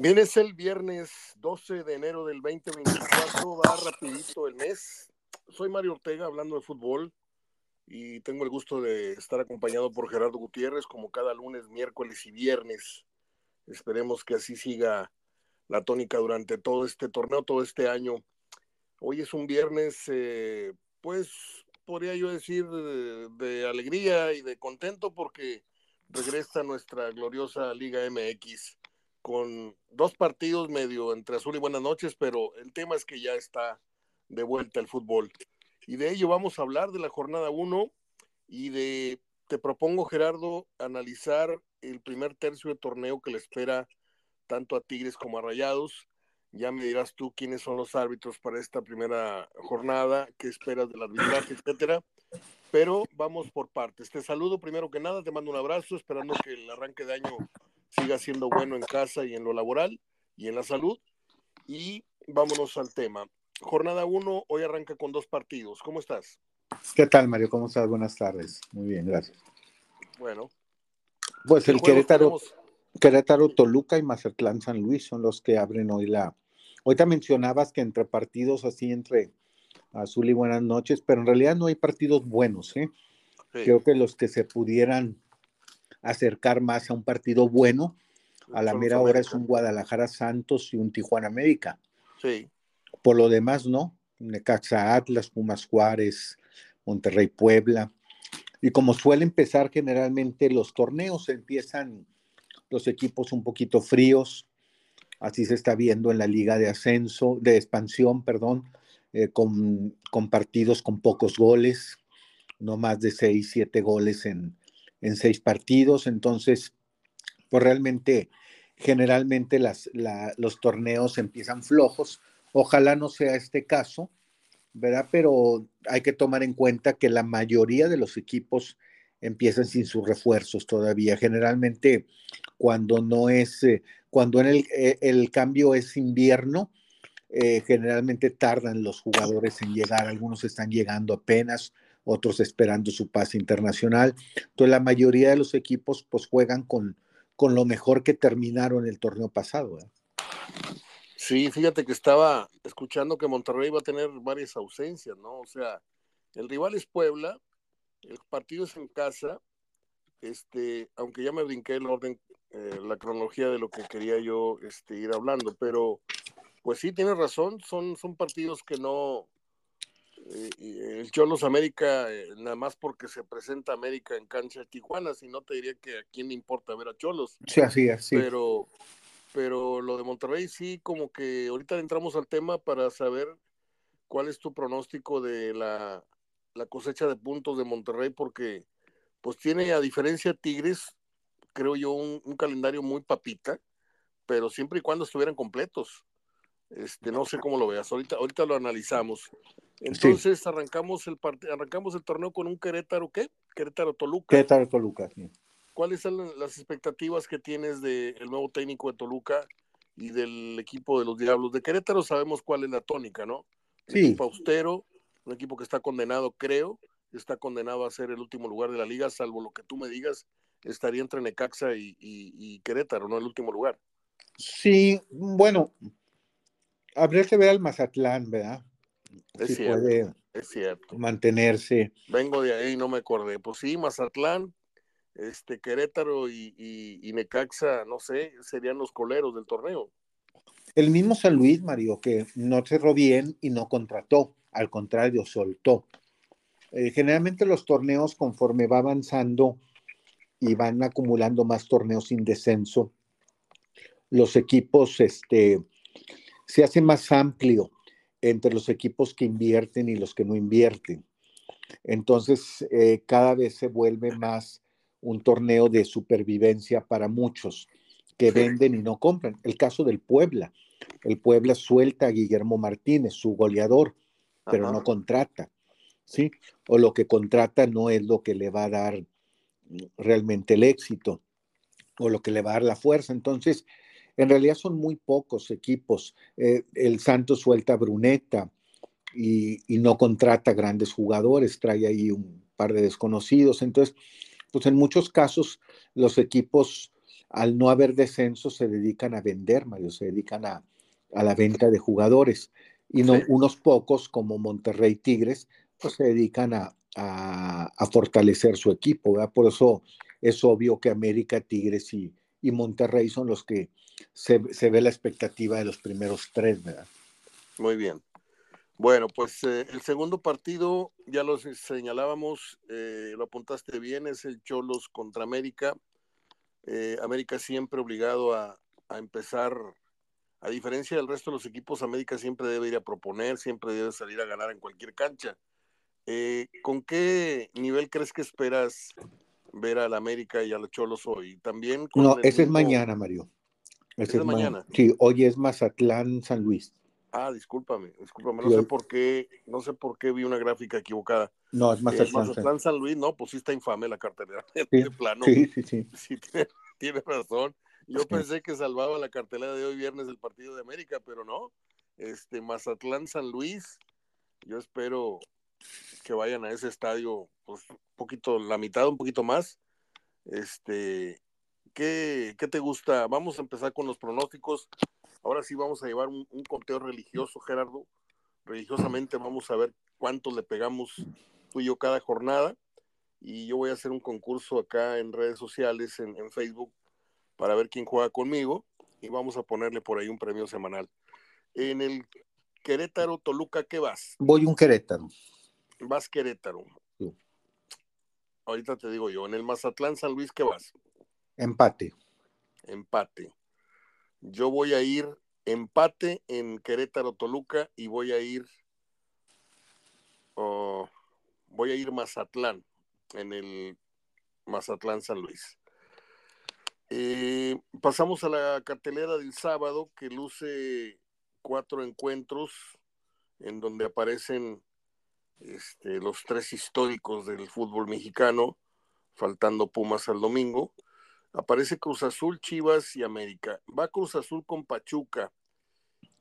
Bien, es el viernes 12 de enero del 2024, va rapidito el mes. Soy Mario Ortega hablando de fútbol y tengo el gusto de estar acompañado por Gerardo Gutiérrez como cada lunes, miércoles y viernes. Esperemos que así siga la tónica durante todo este torneo, todo este año. Hoy es un viernes, eh, pues podría yo decir, de, de alegría y de contento porque regresa nuestra gloriosa Liga MX con dos partidos medio entre azul y buenas noches, pero el tema es que ya está de vuelta el fútbol. Y de ello vamos a hablar de la jornada 1 y de, te propongo Gerardo, analizar el primer tercio de torneo que le espera tanto a Tigres como a Rayados. Ya me dirás tú quiénes son los árbitros para esta primera jornada, qué esperas del arbitraje, etcétera. Pero vamos por partes. Te saludo primero que nada, te mando un abrazo, esperando que el arranque de año siga siendo bueno en casa y en lo laboral y en la salud. Y vámonos al tema. Jornada 1, hoy arranca con dos partidos. ¿Cómo estás? ¿Qué tal, Mario? ¿Cómo estás? Buenas tardes. Muy bien, gracias. Bueno. Pues el Querétaro, Querétaro, Toluca y Mazatlán San Luis son los que abren hoy la. Ahorita mencionabas que entre partidos así, entre azul y buenas noches, pero en realidad no hay partidos buenos, ¿eh? Creo que los que se pudieran acercar más a un partido bueno. A la mera hora es un Guadalajara Santos y un Tijuana América. Sí. Por lo demás, no. Necaxa Atlas, Pumas Juárez, Monterrey Puebla. Y como suele empezar generalmente los torneos, empiezan los equipos un poquito fríos. Así se está viendo en la liga de ascenso, de expansión, perdón, eh, con, con partidos con pocos goles, no más de seis, siete goles en, en seis partidos, entonces, pues realmente, generalmente las, los torneos empiezan flojos. Ojalá no sea este caso, ¿verdad? Pero hay que tomar en cuenta que la mayoría de los equipos empiezan sin sus refuerzos todavía. Generalmente, cuando no es, eh, cuando en el, eh, el, cambio es invierno, eh, generalmente tardan los jugadores en llegar. Algunos están llegando apenas, otros esperando su pase internacional. Entonces la mayoría de los equipos pues juegan con, con lo mejor que terminaron el torneo pasado. Sí, fíjate que estaba escuchando que Monterrey va a tener varias ausencias, ¿no? O sea, el rival es Puebla, el partido es en casa, este, aunque ya me brinqué el orden, eh, la cronología de lo que quería yo este, ir hablando, pero pues sí, tienes razón, son, son partidos que no, eh, el Cholos América, eh, nada más porque se presenta América en cancha de Tijuana, si no te diría que a quién le importa ver a Cholos. Sí, así es, Pero, pero lo de Monterrey sí, como que ahorita entramos al tema para saber cuál es tu pronóstico de la, cosecha de puntos de Monterrey, porque pues tiene, a diferencia de Tigres, creo yo, un, un calendario muy papita, pero siempre y cuando estuvieran completos. Este, no sé cómo lo veas, ahorita, ahorita lo analizamos. Entonces arrancamos el arrancamos el torneo con un Querétaro, ¿qué? Querétaro Toluca. Querétaro Toluca, sí. ¿Cuáles son las expectativas que tienes del nuevo técnico de Toluca y del equipo de los Diablos? De Querétaro sabemos cuál es la tónica, ¿no? Sí. Equipo austero, un equipo que está condenado, creo, está condenado a ser el último lugar de la liga, salvo lo que tú me digas, estaría entre Necaxa y, y Querétaro, ¿no? El último lugar. Sí, bueno, habría que ver al Mazatlán, ¿verdad? Es cierto, puede es cierto. mantenerse. Vengo de ahí, no me acordé. Pues sí, Mazatlán, este, Querétaro y, y, Necaxa, no sé, serían los coleros del torneo. El mismo San Luis, Mario, que no cerró bien y no contrató, al contrario, soltó. Eh, generalmente los torneos, conforme va avanzando y van acumulando más torneos sin descenso, los equipos este, se hace más amplio entre los equipos que invierten y los que no invierten. Entonces, eh, cada vez se vuelve más un torneo de supervivencia para muchos que venden y no compran. El caso del Puebla. El Puebla suelta a Guillermo Martínez, su goleador, pero no contrata. ¿sí? O lo que contrata no es lo que le va a dar realmente el éxito o lo que le va a dar la fuerza. Entonces, en realidad son muy pocos equipos. Eh, el Santos suelta a Bruneta y, no contrata grandes jugadores, trae ahí un par de desconocidos. Entonces, pues en muchos casos los equipos al no haber descenso se dedican a vender, Mario, se dedican a, la venta de jugadores. Y no, unos pocos, como Monterrey Tigres, pues se dedican a, fortalecer su equipo. Por eso es obvio que América, Tigres y, Monterrey son los que se, ve la expectativa de los primeros tres, ¿verdad? Muy bien. Bueno, pues eh, el segundo partido, ya lo señalábamos, eh, lo apuntaste bien, es el Cholos contra América. Eh, América siempre obligado a, empezar, a diferencia del resto de los equipos, América siempre debe ir a proponer, siempre debe salir a ganar en cualquier cancha. ¿Con qué nivel crees que esperas ver al América y a los Cholos hoy? También no, ese es mañana, Mario. Ese es, mañana. Sí, hoy es Mazatlán, San Luis. Ah, discúlpame, discúlpame, no sé por qué, no sé por qué vi una gráfica equivocada. No, es Mazatlán. Eh, Mazatlán San Luis, no, pues sí está infame la cartelera de plano. Sí, sí, sí. Sí, tiene, razón. Yo pensé que salvaba la cartelera de hoy viernes del partido de América, pero no. Este Mazatlán San Luis, yo espero que vayan a ese estadio, pues un poquito, la mitad, un poquito más. Este, ¿qué, qué te gusta? Vamos a empezar con los pronósticos. Ahora sí vamos a llevar un, conteo religioso, Gerardo. Religiosamente vamos a ver cuánto le pegamos tú y yo cada jornada. Y yo voy a hacer un concurso acá en redes sociales, en, Facebook, para ver quién juega conmigo. Y vamos a ponerle por ahí un premio semanal. En el Querétaro, Toluca, ¿qué vas? Voy un Querétaro. Vas Querétaro. Ahorita te digo yo. En el Mazatlán, San Luis, ¿qué vas? Empate. Empate. Yo voy a ir empate en Querétaro Toluca y voy a ir oh, voy a ir Mazatlán en el Mazatlán San Luis. Eh, pasamos a la cartelera del sábado que luce cuatro encuentros en donde aparecen este, los tres históricos del fútbol mexicano, faltando Pumas al domingo. Aparece Cruz Azul, Chivas y América. Va Cruz Azul con Pachuca.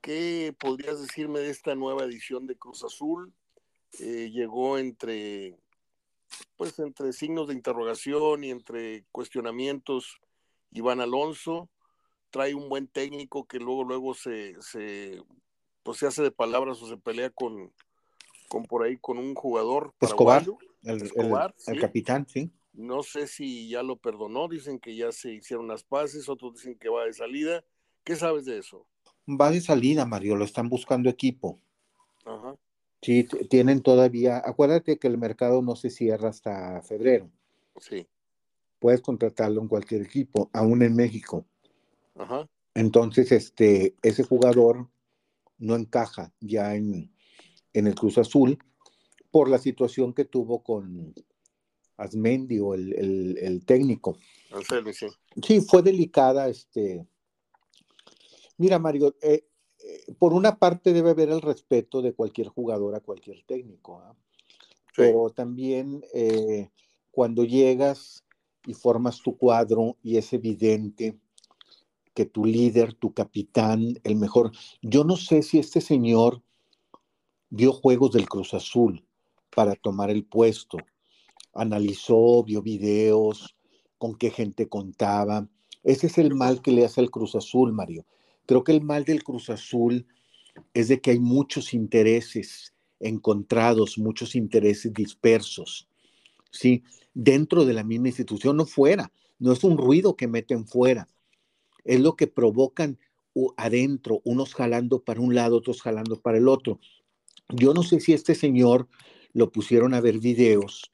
¿Qué podrías decirme de esta nueva edición de Cruz Azul? Eh, llegó entre, pues, entre signos de interrogación y entre cuestionamientos Iván Alonso. Trae un buen técnico que luego, luego se, se, pues, se hace de palabras o se pelea con, con por ahí con un jugador. Escobar, el, el capitán, sí. No sé si ya lo perdonó, dicen que ya se hicieron las paces, otros dicen que va de salida. ¿Qué sabes de eso? Va de salida, Mario, lo están buscando equipo. Ajá. Sí, tienen todavía, acuérdate que el mercado no se cierra hasta febrero. Sí. Puedes contratarlo en cualquier equipo, aún en México. Ajá. Entonces, este, ese jugador no encaja ya en, en el Cruz Azul por la situación que tuvo con, Asmendi o el, técnico. sí. Sí, fue delicada. Este... Mira, Mario, eh, eh, por una parte debe haber el respeto de cualquier jugador a cualquier técnico, ¿ah? pero también eh, cuando llegas y formas tu cuadro y es evidente que tu líder, tu capitán, el mejor, yo no sé si este señor vio juegos del Cruz Azul para tomar el puesto analizó, vio videos, con qué gente contaba. Ese es el mal que le hace al Cruz Azul, Mario. Creo que el mal del Cruz Azul es de que hay muchos intereses encontrados, muchos intereses dispersos, ¿sí? Dentro de la misma institución, no fuera. No es un ruido que meten fuera. Es lo que provocan adentro, unos jalando para un lado, otros jalando para el otro. Yo no sé si este señor lo pusieron a ver videos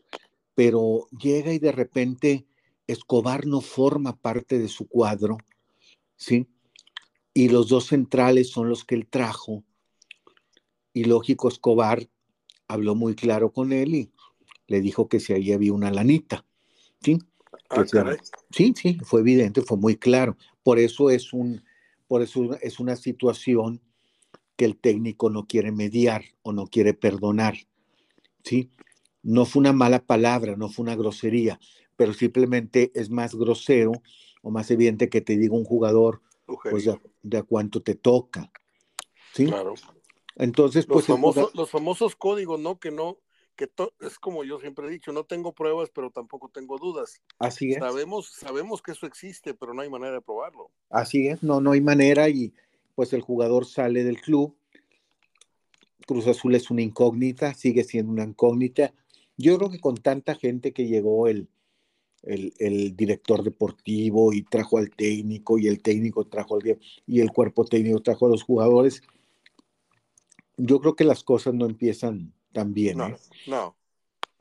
pero llega y de repente Escobar no forma parte de su cuadro, ¿sí? Y los dos centrales son los que él trajo. Y lógico, Escobar habló muy claro con él y le dijo que si ahí había una lanita, ¿sí? Ah, sí, sí, fue evidente, fue muy claro. Por eso es un, por eso es una situación que el técnico no quiere mediar o no quiere perdonar, ¿sí? no fue una mala palabra, no fue una grosería, pero simplemente es más grosero o más evidente que te diga un jugador pues de, a cuánto te toca. ¿Sí? Claro. Entonces, los, pues, famosos, los famosos códigos, ¿no? Que no, que es como yo siempre he dicho, no tengo pruebas, pero tampoco tengo dudas. Así es. Sabemos, sabemos que eso existe, pero no hay manera de probarlo. Así es, no, no hay manera y pues el jugador sale del club. Cruz Azul es una incógnita, sigue siendo una incógnita. Yo creo que con tanta gente que llegó el, el, el, director deportivo y trajo al técnico y el técnico trajo al y el cuerpo técnico trajo a los jugadores, yo creo que las cosas no empiezan tan bien. No, ¿eh? no.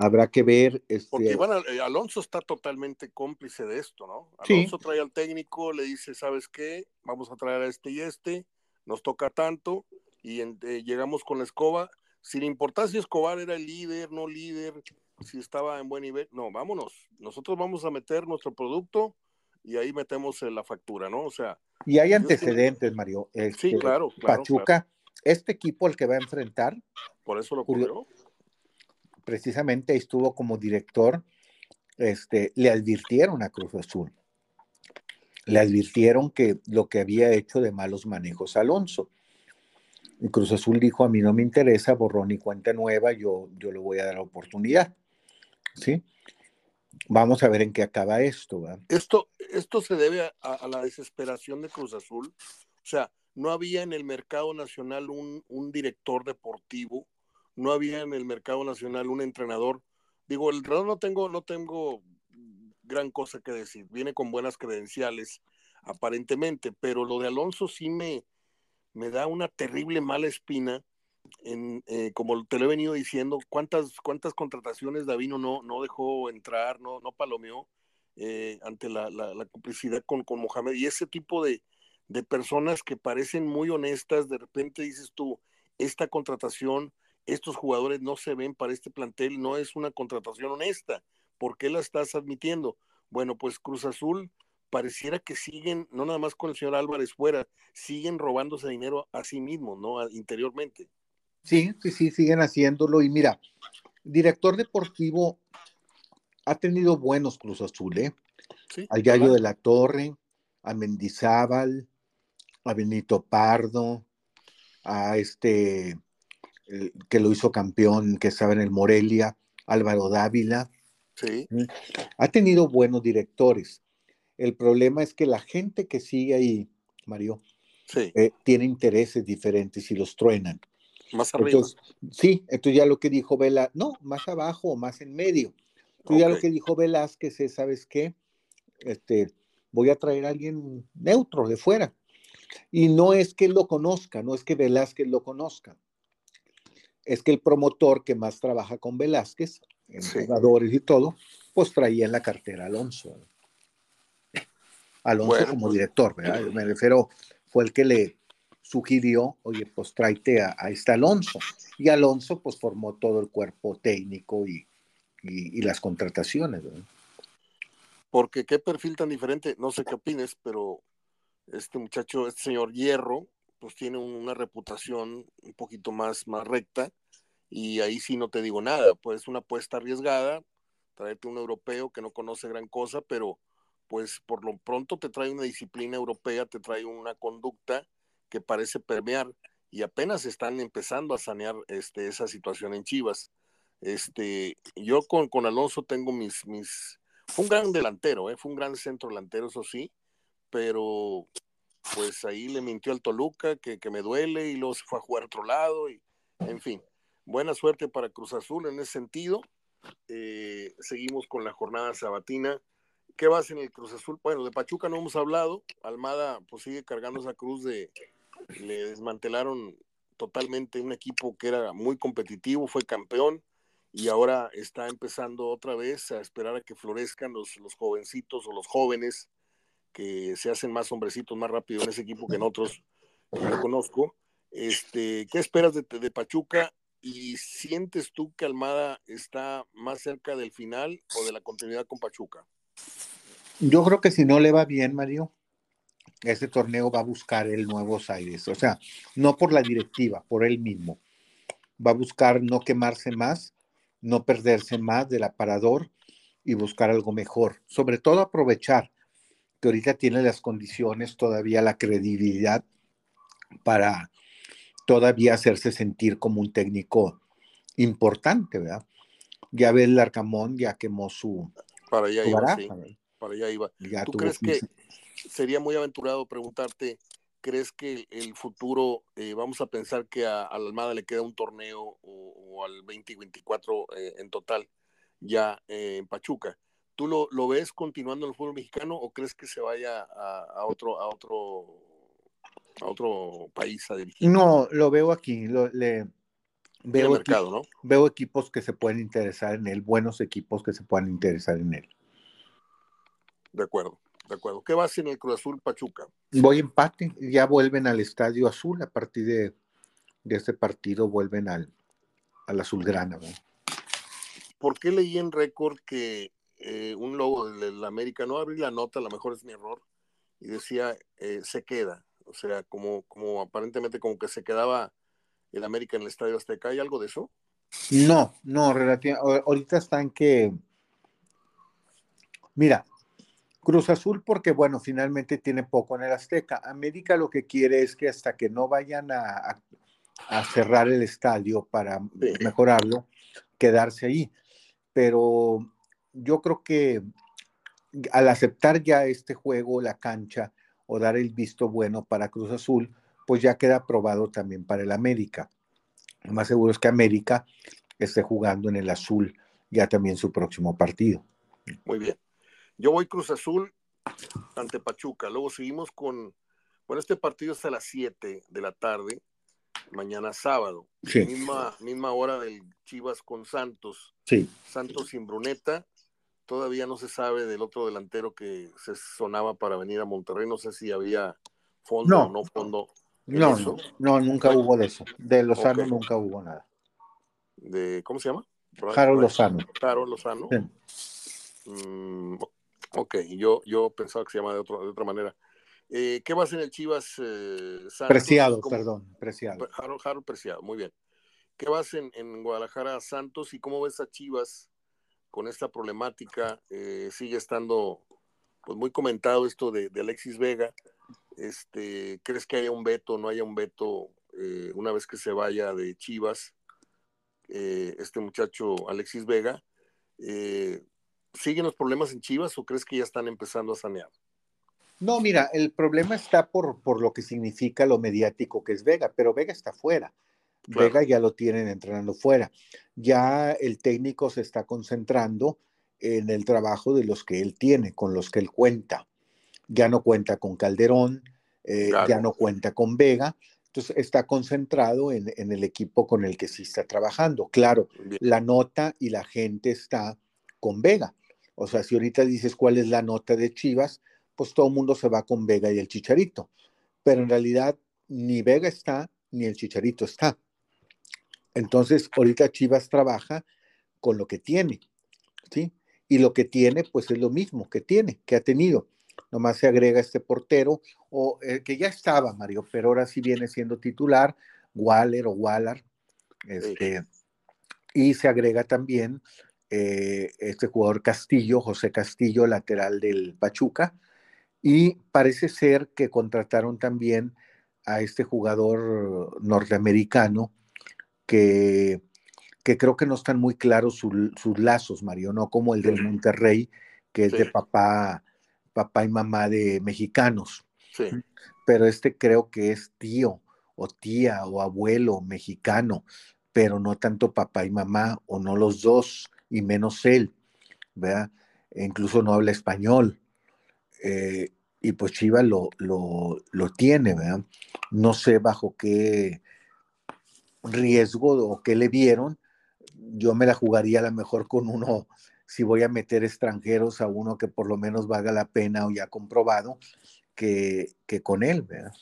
Habrá que ver. Este... Porque Iván, eh, Alonso está totalmente cómplice de esto, ¿no? Alonso trae al técnico, le dice, ¿sabes qué? Vamos a traer a este y este, nos toca tanto, y eh, llegamos con la escoba, sin importar si Escobar era el líder, no líder, si estaba en buen nivel, no, vámonos, nosotros vamos a meter nuestro producto y ahí metemos la factura, ¿no? O sea. Y hay antecedentes, Mario. sí, este, claro, claro. Pachuca, este equipo el que va a enfrentar. Por eso lo ocurrió. Precisamente estuvo como director, este, le advirtieron a Cruz Azul. Le advirtieron que lo que había hecho de malos manejos Alonso. Y Cruz Azul dijo, a mí no me interesa, borrón y cuenta nueva, yo, yo le voy a dar la oportunidad. ¿Sí? Vamos a ver en qué acaba esto. Esto, esto se debe a, a, la desesperación de Cruz Azul. O sea, no había en el mercado nacional un, un, director deportivo, no había en el mercado nacional un entrenador. Digo, el entrenador no tengo, no tengo gran cosa que decir, viene con buenas credenciales, aparentemente, pero lo de Alonso sí me, me da una terrible mala espina. Eh, como te lo he venido diciendo, cuántas, cuántas contrataciones Davino no, no dejó entrar, no, no palomeó eh, ante la, la, la, complicidad con, con Mohamed y ese tipo de, de personas que parecen muy honestas, de repente dices tú, esta contratación, estos jugadores no se ven para este plantel, no es una contratación honesta, ¿por qué la estás admitiendo? Bueno, pues Cruz Azul pareciera que siguen, no nada más con el señor Álvarez fuera, siguen robándose dinero a sí mismos, ¿no? Interiormente. Sí, sí, sí, siguen haciéndolo. Y mira, director deportivo ha tenido buenos Cruz Azul, ¿eh? Sí, Al Gallo de la Torre, a Mendizábal, a Benito Pardo, a este que lo hizo campeón, que estaba en el Morelia, Álvaro Dávila. Sí. Ha tenido buenos directores. El problema es que la gente que sigue ahí, Mario, sí. eh, tiene intereses diferentes y los truenan. Más arriba. Entonces, sí, entonces ya lo que dijo Vela, no, más abajo o más en medio. Entonces okay. ya lo que dijo Velázquez es, ¿sabes qué? Este, voy a traer a alguien neutro de fuera. Y no es que él lo conozca, no es que Velázquez lo conozca. Es que el promotor que más trabaja con Velázquez, en sí. jugadores y todo, pues traía en la cartera a Alonso. Alonso bueno, como pues, director, ¿verdad? Me refiero, fue el que le sugirió, oye, pues tráete a, a este Alonso. Y Alonso, pues formó todo el cuerpo técnico y, y, y las contrataciones. ¿verdad? Porque qué perfil tan diferente, no sé qué opines, pero este muchacho, este señor Hierro, pues tiene una reputación un poquito más, más recta y ahí sí no te digo nada, pues una apuesta arriesgada, traerte un europeo que no conoce gran cosa, pero pues por lo pronto te trae una disciplina europea, te trae una conducta que parece permear y apenas están empezando a sanear este, esa situación en Chivas. Este, yo con, con Alonso tengo mis, mis, fue un gran delantero, ¿eh? fue un gran centro delantero, eso sí, pero pues ahí le mintió al Toluca que, que, me duele y luego se fue a jugar a otro lado y en fin, buena suerte para Cruz Azul en ese sentido. Eh, seguimos con la jornada sabatina. ¿Qué vas en el Cruz Azul? Bueno, de Pachuca no hemos hablado. Almada pues sigue cargando esa cruz de le desmantelaron totalmente un equipo que era muy competitivo, fue campeón y ahora está empezando otra vez a esperar a que florezcan los, los jovencitos o los jóvenes que se hacen más hombrecitos más rápido en ese equipo que en otros que yo conozco. Este, ¿Qué esperas de, de, Pachuca? ¿Y sientes tú que Almada está más cerca del final o de la continuidad con Pachuca? Yo creo que si no le va bien, Mario, ese torneo va a buscar el Nuevos Aires. O sea, no por la directiva, por él mismo. Va a buscar no quemarse más, no perderse más del aparador y buscar algo mejor. Sobre todo aprovechar que ahorita tiene las condiciones, todavía la credibilidad para todavía hacerse sentir como un técnico importante, ¿verdad? ya el Arcamón ya quemó su, para allá iba, para allá iba. ¿Tú crees que sería muy aventurado preguntarte, crees que el futuro, eh, vamos a pensar que a, la Almada le queda un torneo o, al 2024 eh, en total ya eh, en Pachuca? ¿Tú lo, lo, ves continuando en el fútbol mexicano o crees que se vaya a, otro, a otro a otro país a dirigir? No, lo veo aquí. le, veo, mercado, ¿no? veo equipos que se pueden interesar en él, buenos equipos que se puedan interesar en él. De acuerdo, de acuerdo. ¿Qué vas en el Cruz Azul Pachuca? Voy empate, ya vuelven al Estadio Azul a partir de, de este partido, vuelven al, al Azulgrana. ¿no? ¿Por qué leí en récord que eh, un logo del, América, no abrí la nota, a lo mejor es mi error, y decía eh, se queda, o sea, como, como aparentemente como que se quedaba el América en el Estadio Azteca, ¿hay algo de eso? No, no, relativamente, ahorita están que, mira, Cruz Azul porque, bueno, finalmente tiene poco en el Azteca. América lo que quiere es que hasta que no vayan a, a cerrar el estadio para mejorarlo, quedarse ahí. Pero yo creo que al aceptar ya este juego, la cancha, o dar el visto bueno para Cruz Azul, pues ya queda aprobado también para el América. Lo más seguro es que América esté jugando en el azul ya también su próximo partido. Muy bien. Yo voy Cruz Azul ante Pachuca. Luego seguimos con, bueno, este partido es a las 7 de la tarde, mañana sábado. Misma, misma hora del Chivas con Santos. Sí. Santos sin Bruneta todavía no se sabe del otro delantero que se sonaba para venir a Monterrey. No sé si había fondo o no fondo. No, no, nunca hubo de eso. De Lozano nunca hubo nada. De, ¿Cómo se llama? Harold Lozano. Harold Lozano. Mm, ok, yo, yo pensaba que se llama de, otro, de otra manera. Eh, ¿Qué va a hacer el Chivas eh, Preciado, perdón, Preciado. Harold, Preciado, muy bien. ¿Qué vas en, en Guadalajara Santos y cómo ves a Chivas con esta problemática. Eh, sigue estando pues muy comentado esto de, Alexis Vega. Este, ¿Crees que haya un veto no haya un veto eh, una vez que se vaya de Chivas? Eh, este muchacho Alexis Vega. ¿Siguen los problemas en Chivas o crees que ya están empezando a sanear? No, mira, el problema está por, por lo que significa lo mediático que es Vega, pero Vega está fuera. Vega ya lo tienen entrenando fuera. Ya el técnico se está concentrando en el trabajo de los que él tiene, con los que él cuenta. Ya no cuenta con Calderón, eh, ya no cuenta con Vega, entonces está concentrado en, el equipo con el que sí está trabajando. Claro, la nota y la gente está con Vega. O sea, si ahorita dices cuál es la nota de Chivas, pues todo el mundo se va con Vega y el Chicharito. Pero en realidad ni Vega está, ni el Chicharito está. Entonces, ahorita Chivas trabaja con lo que tiene, ¿sí? Y lo que tiene, pues es lo mismo que tiene, que ha tenido. Nomás se agrega este portero, o eh, que ya estaba, Mario, pero ahora sí viene siendo titular, Waller o Waller. Este, Y se agrega también eh, este jugador Castillo, José Castillo, lateral del Pachuca. Y parece ser que contrataron también a este jugador norteamericano, que, creo que no están muy claros sus lazos, Mario, no como el del Monterrey, que es de papá, papá y mamá de mexicanos. Pero este creo que es tío o tía o abuelo mexicano, pero no tanto papá y mamá, o no los dos, y menos él, ¿verdad? E incluso no habla español. Eh, y pues Chiva lo, lo, lo, tiene, ¿verdad? No sé bajo qué riesgo o que le vieron, yo me la jugaría a lo mejor con uno, si voy a meter extranjeros a uno que por lo menos valga la pena o ya comprobado, que, que con él, ¿verdad?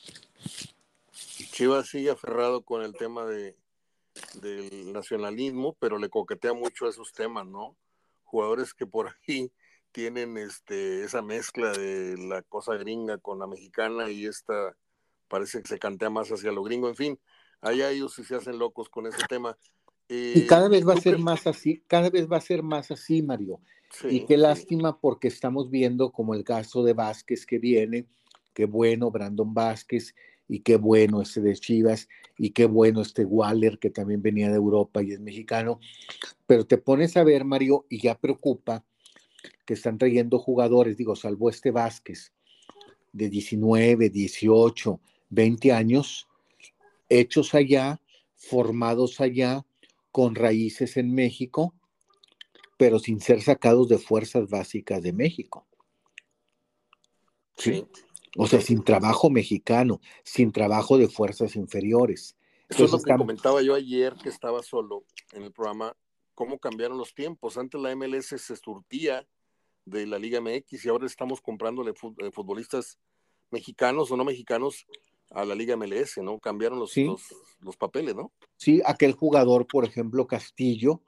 Chivas sigue aferrado con el tema de, del nacionalismo, pero le coquetea mucho a esos temas, ¿no? Jugadores que por ahí tienen este, esa mezcla de la cosa gringa con la mexicana y esta parece que se cantea más hacia lo gringo, en fin, allá ellos se hacen locos con ese tema. y cada vez va a ser más así, cada vez va a ser más así, Mario. y qué lástima porque estamos viendo como el caso de Vázquez que viene, qué bueno, Brandon Vázquez, y qué bueno este de Chivas, y qué bueno este Waller, que también venía de Europa y es mexicano. Pero te pones a ver, Mario, y ya preocupa que están trayendo jugadores, digo, salvo este Vázquez, de 19, 18, 20 años, hechos allá, formados allá, con raíces en México, pero sin ser sacados de fuerzas básicas de México. Sí. O sea, sin trabajo mexicano, sin trabajo de fuerzas inferiores. Eso es lo que comentaba yo ayer que estaba solo en el programa, cómo cambiaron los tiempos. Antes la MLS se surtía de la Liga MX y ahora estamos comprándole eh, futbolistas mexicanos o no mexicanos a la Liga MLS, ¿no? Cambiaron los, los, papeles, ¿no? Sí, aquel jugador, por ejemplo, Castillo,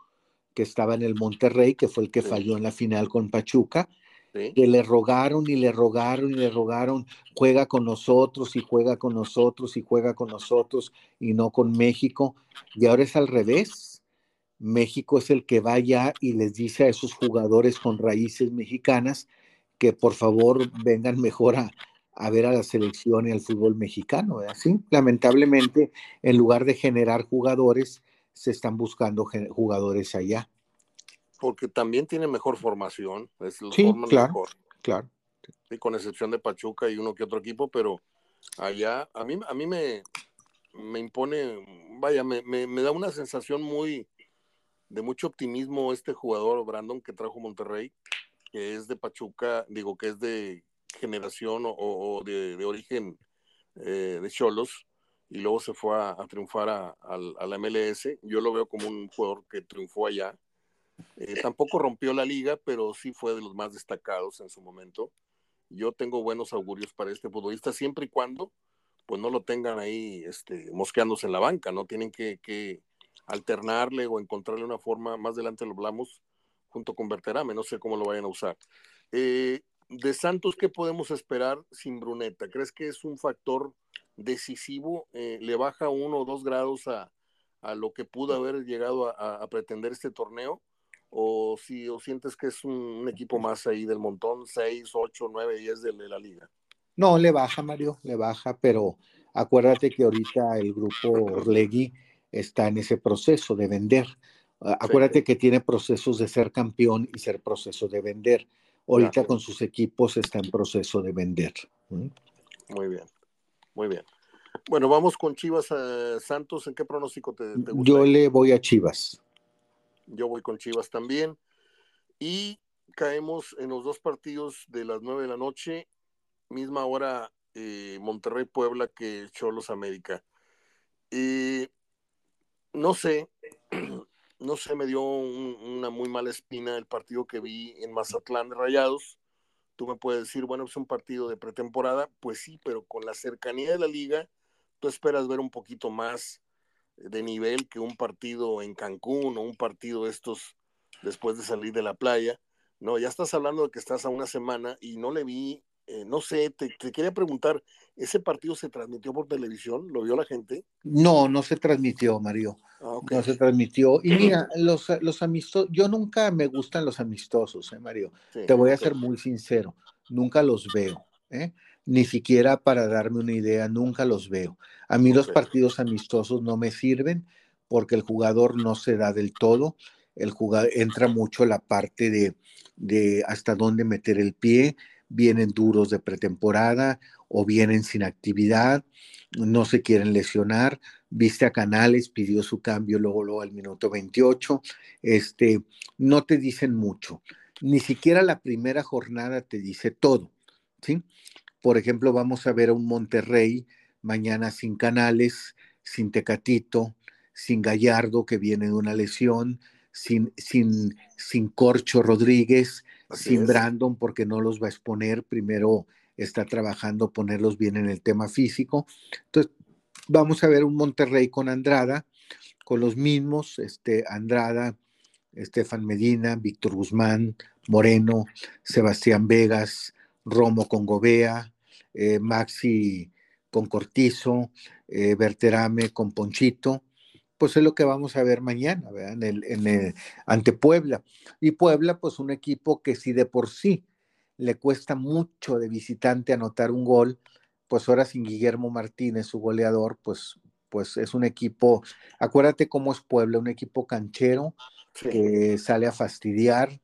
que estaba en el Monterrey, que fue el que falló en la final con Pachuca, que le rogaron y le rogaron y le rogaron, juega con nosotros y juega con nosotros y juega con nosotros y no con México. Y ahora es al revés. México es el que vaya y les dice a esos jugadores con raíces mexicanas que por favor vengan mejor a, ver a la selección y al fútbol mexicano. Así, lamentablemente, en lugar de generar jugadores, se están buscando jugadores allá porque también tiene mejor formación. Es sí, claro, mejor. claro. Sí, con excepción de Pachuca y uno que otro equipo, pero allá a mí, a mí me, me impone, vaya, me, me, da una sensación muy de mucho optimismo este jugador Brandon que trajo Monterrey, que es de Pachuca, digo que es de generación o, de, origen eh, de Cholos, y luego se fue a, triunfar a, a, la MLS. Yo lo veo como un jugador que triunfó allá eh, tampoco rompió la liga, pero sí fue de los más destacados en su momento. Yo tengo buenos augurios para este futbolista, siempre y cuando pues no lo tengan ahí este, mosqueándose en la banca, ¿no? Tienen que, alternarle o encontrarle una forma, más adelante lo hablamos, junto con Berterame, no sé cómo lo vayan a usar. Eh, de Santos, ¿qué podemos esperar sin Bruneta? ¿Crees que es un factor decisivo? Eh, ¿Le baja uno o dos grados a, lo que pudo haber llegado a pretender este torneo? o si o sientes que es un, equipo más ahí del montón, 6, 8, 9, 10 de, la liga. No, le baja, Mario, le baja, pero acuérdate que ahorita el grupo Orlegui está en ese proceso de vender. Acuérdate que tiene procesos de ser campeón y ser proceso de vender. Ahorita con sus equipos está en proceso de vender. Muy bien, muy bien. Bueno, vamos con Chivas eh, Santos. ¿En qué pronóstico te, te gusta? Yo le voy a Chivas. Yo voy con Chivas también. Y caemos en los dos partidos de las nueve de la noche, misma hora eh, Monterrey Puebla que Cholos América. Eh, no sé, no sé, me dio una muy mala espina el partido que vi en Mazatlán de Rayados. Tú me puedes decir, bueno, es un partido de pretemporada. Pues sí, pero con la cercanía de la liga, tú esperas ver un poquito más de nivel que un partido en Cancún o un partido estos después de salir de la playa. No, ya estás hablando de que estás a una semana y no le vi, eh, no sé, te, quería preguntar, ¿ese partido se transmitió por televisión? ¿Lo vio la gente? No, no se transmitió, Mario. No se transmitió. Y mira, los, los amistosos, yo nunca me gustan los amistosos, ¿eh, Mario? te voy a ser muy sincero, nunca los veo. ¿eh? ni siquiera para darme una idea, nunca los veo. A mí los partidos amistosos no me sirven porque el jugador no se da del todo, el jugador entra mucho la parte de, de hasta dónde meter el pie, vienen duros de pretemporada o vienen sin actividad, no se quieren lesionar, viste a Canales, pidió su cambio luego, al minuto 28, este, no te dicen mucho, ni siquiera la primera jornada te dice todo, ¿sí? Por ejemplo, vamos a ver a un Monterrey mañana sin Canales, sin Tecatito, sin Gallardo, que viene de una lesión, sin, sin, sin Corcho Rodríguez, sin Brandon, porque no los va a exponer. Primero está trabajando ponerlos bien en el tema físico. Entonces, vamos a ver un Monterrey con Andrada, con los mismos, este, Andrada, Estefan Medina, Víctor Guzmán, Moreno, Sebastián Vegas, Romo con Gobea, eh, Maxi con Cortizo, eh, Berterame con Ponchito, pues es lo que vamos a ver mañana, En el, ante Puebla. Y Puebla, pues un equipo que si de por sí le cuesta mucho de visitante anotar un gol, pues ahora sin Guillermo Martínez, su goleador, pues, pues es un equipo, acuérdate cómo es Puebla, un equipo canchero que sale a fastidiar,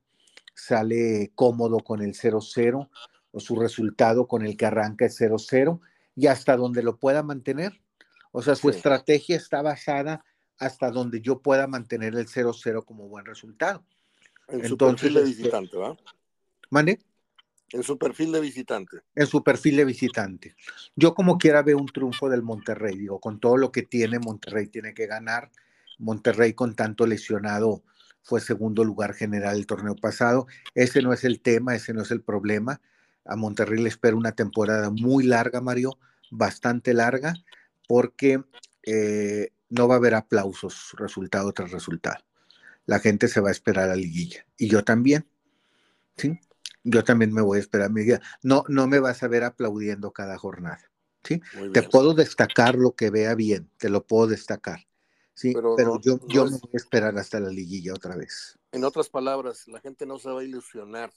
sale cómodo con el 0-0 o su resultado con el que arranca el 0-0 y hasta donde lo pueda mantener. O sea, su estrategia está basada hasta donde yo pueda mantener el 0-0 como buen resultado. En su perfil de este, visitante, ¿va? ¿Mande? En su perfil de visitante. En su perfil de visitante. Yo como quiera veo un triunfo del Monterrey, digo, con todo lo que tiene, Monterrey tiene que ganar. Monterrey con tanto lesionado fue segundo lugar general el torneo pasado. Ese no es el tema, ese no es el problema. A Monterrey le espera una temporada muy larga, Mario, bastante larga, porque eh, no va a haber aplausos resultado tras resultado. La gente se va a esperar a la liguilla. Y yo también. ¿sí? Yo también me voy a esperar a mi liguilla. No, no me vas a ver aplaudiendo cada jornada. ¿sí? Te puedo destacar lo que vea bien, te lo puedo destacar. Sí, pero, yo, yo me voy a esperar hasta la liguilla otra vez. En otras palabras, la gente no se va a ilusionar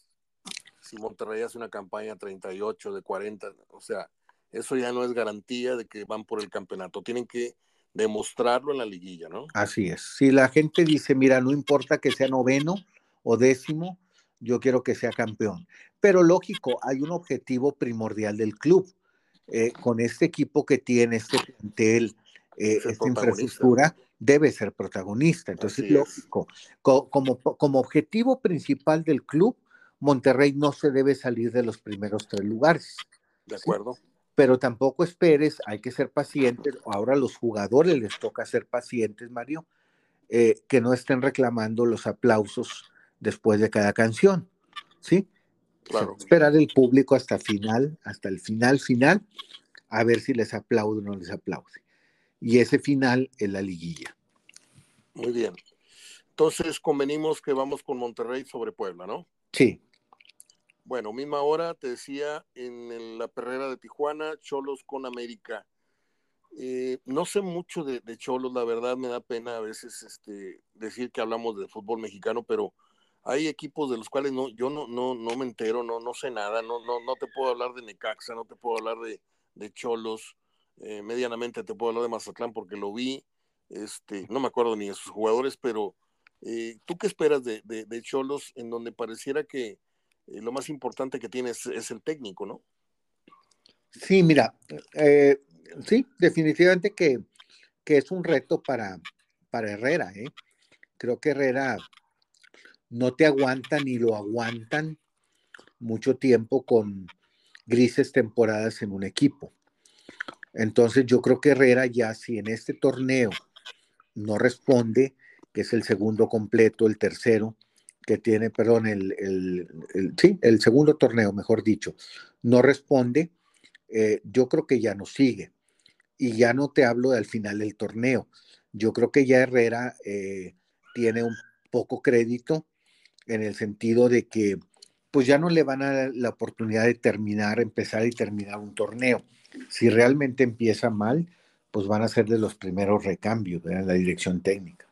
si Monterrey hace una campaña 38 de 40. O sea, eso ya no es garantía de que van por el campeonato. Tienen que demostrarlo en la liguilla, ¿no? Así es. Si la gente dice, mira, no importa que sea noveno o décimo, yo quiero que sea campeón. Pero lógico, hay un objetivo primordial del club. Eh, con este equipo que tiene, este plantel, eh, esta infraestructura, debe ser protagonista. Entonces, lógico, como, como objetivo principal del club, Monterrey no se debe salir de los primeros tres lugares. De acuerdo pero tampoco esperes, hay que ser pacientes. Ahora a los jugadores les toca ser pacientes, Mario, eh, que no estén reclamando los aplausos después de cada canción, ¿sí? Claro. Esperar el público hasta final, hasta el final final, a ver si les aplaude o no les aplaude. Y ese final es la liguilla. Muy bien. Entonces convenimos que vamos con Monterrey sobre Puebla, ¿no? Sí. Bueno, misma hora, te decía, en la perrera de Tijuana, Cholos con América. Eh, no sé mucho de, Cholos, la verdad me da pena a veces este, decir que hablamos de fútbol mexicano, pero hay equipos de los cuales no, yo no, no, no me entero, no, no sé nada, no, no, no te puedo hablar de Necaxa, no te puedo hablar de, Cholos, eh, medianamente te puedo hablar de Mazatlán porque lo vi, este, no me acuerdo ni de sus jugadores, pero eh, ¿tú qué esperas de, de Cholos en donde pareciera que eh, lo más importante que tiene es, el técnico, ¿no? Sí, mira, eh, sí, definitivamente que, es un reto para, para Herrera, ¿eh? Creo que Herrera no te aguanta ni lo aguantan mucho tiempo con grises temporadas en un equipo. Entonces yo creo que Herrera ya si en este torneo no responde, que es el segundo completo, el tercero, que tiene, perdón, el, el, sí, el segundo torneo, mejor dicho, no responde, eh, yo creo que ya no sigue. Y ya no te hablo del final del torneo. Yo creo que ya Herrera eh, tiene un poco crédito en el sentido de que pues ya no le van a dar la oportunidad de terminar, empezar y terminar un torneo. Si realmente empieza mal, pues van a ser de los primeros recambios en la dirección técnica.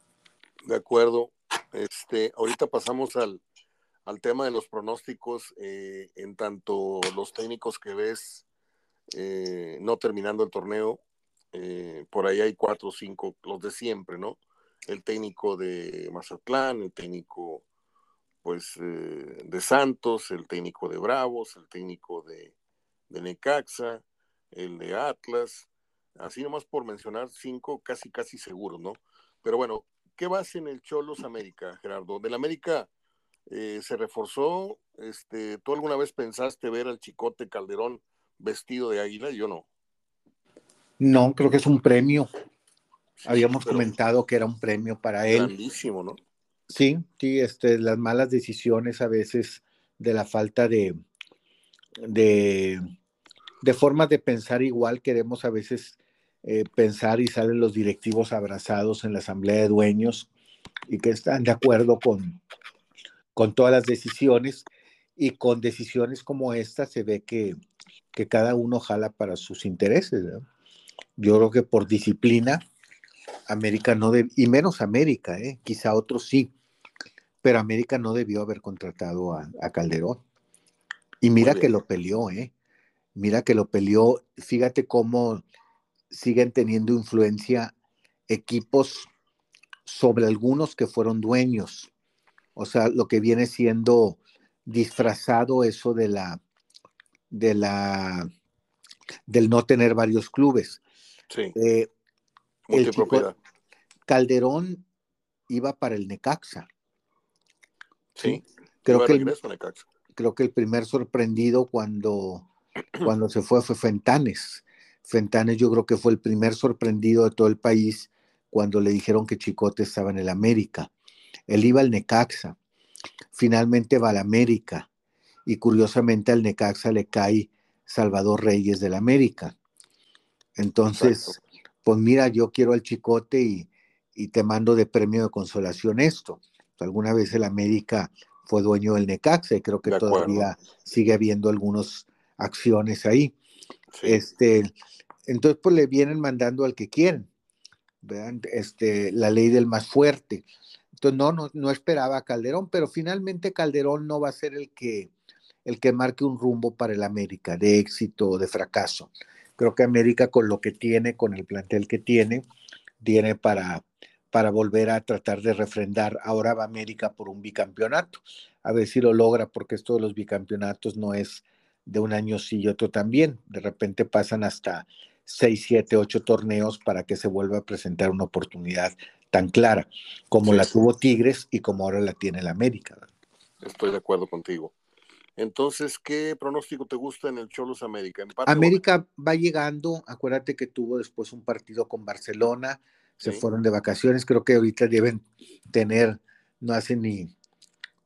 De acuerdo. Este, ahorita pasamos al, tema de los pronósticos, eh, en tanto los técnicos que ves eh, no terminando el torneo, eh, por ahí hay cuatro o cinco, los de siempre, ¿no? El técnico de Mazatlán, el técnico pues de Santos, el técnico de Bravos, el técnico de, de Necaxa, el de Atlas, así nomás por mencionar cinco casi casi seguros, ¿no? Pero bueno, ¿Qué vas en el Cholos América, Gerardo? Del América eh, se reforzó. Este, ¿Tú alguna vez pensaste ver al Chicote Calderón vestido de águila? Yo no. No, creo que es un premio. Habíamos comentado que era un premio para él. Grandísimo, ¿no? Sí, sí, este, las malas decisiones a veces de la falta de, de, de formas de pensar igual, queremos a veces eh, pensar y salen los directivos abrazados en la asamblea de dueños y que están de acuerdo con, con todas las decisiones y con decisiones como esta se ve que, que cada uno jala para sus intereses. Yo creo que por disciplina, América no debe, y menos América, ¿eh? quizá otros sí, pero América no debió haber contratado a, Calderón. Y mira que lo peleó, ¿eh? Mira que lo peleó, fíjate cómo siguen teniendo influencia equipos sobre algunos que fueron dueños. O sea, lo que viene siendo disfrazado eso de la de la del no tener varios clubes. Sí. Eh, el chico- Multipropiedad. Calderón iba para el Necaxa. Sí. Creo que, el, Necaxa. creo que el primer sorprendido cuando, cuando se fue fue Fentanes. Fentanes yo creo que fue el primer sorprendido de todo el país cuando le dijeron que Chicote estaba en el América. Él iba al Necaxa. Finalmente va al América. Y curiosamente al Necaxa le cae Salvador Reyes del América. Entonces, Exacto. pues mira, yo quiero al Chicote y, y te mando de premio de consolación esto. Alguna vez el América fue dueño del Necaxa y creo que todavía sigue habiendo algunas acciones ahí. Este, entonces, pues le vienen mandando al que quieren. ¿verdad? Este, la ley del más fuerte. Entonces, no, no, no esperaba a Calderón, pero finalmente Calderón no va a ser el que, el que marque un rumbo para el América, de éxito o de fracaso. Creo que América con lo que tiene, con el plantel que tiene, tiene para, para volver a tratar de refrendar. Ahora va América por un bicampeonato. A ver si lo logra, porque esto de los bicampeonatos no es de un año sí y otro también. De repente pasan hasta seis, siete, ocho torneos para que se vuelva a presentar una oportunidad tan clara como Sí. la tuvo Tigres y como ahora la tiene el América. Estoy de acuerdo contigo. Entonces, ¿qué pronóstico te gusta en el Cholos América? ¿Empate o América va llegando, acuérdate que tuvo después un partido con Barcelona, se Sí. fueron de vacaciones, creo que ahorita deben tener, no hace ni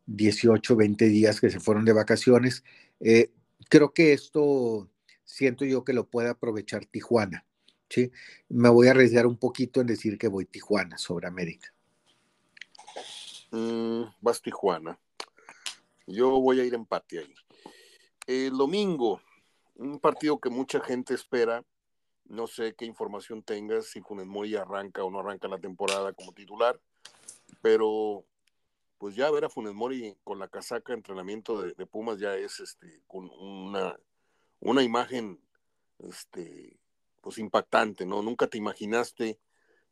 18, 20 días que se fueron de vacaciones. Eh, creo que esto siento yo que lo puede aprovechar Tijuana. ¿sí? Me voy a arriesgar un poquito en decir que voy Tijuana sobre América. Mm, vas Tijuana. Yo voy a ir empate ahí. El domingo, un partido que mucha gente espera. No sé qué información tengas, si Funes Mori arranca o no arranca la temporada como titular, pero pues ya ver a Funes Mori con la casaca de entrenamiento de, Pumas ya es este con una, una imagen este pues impactante, ¿no? Nunca te imaginaste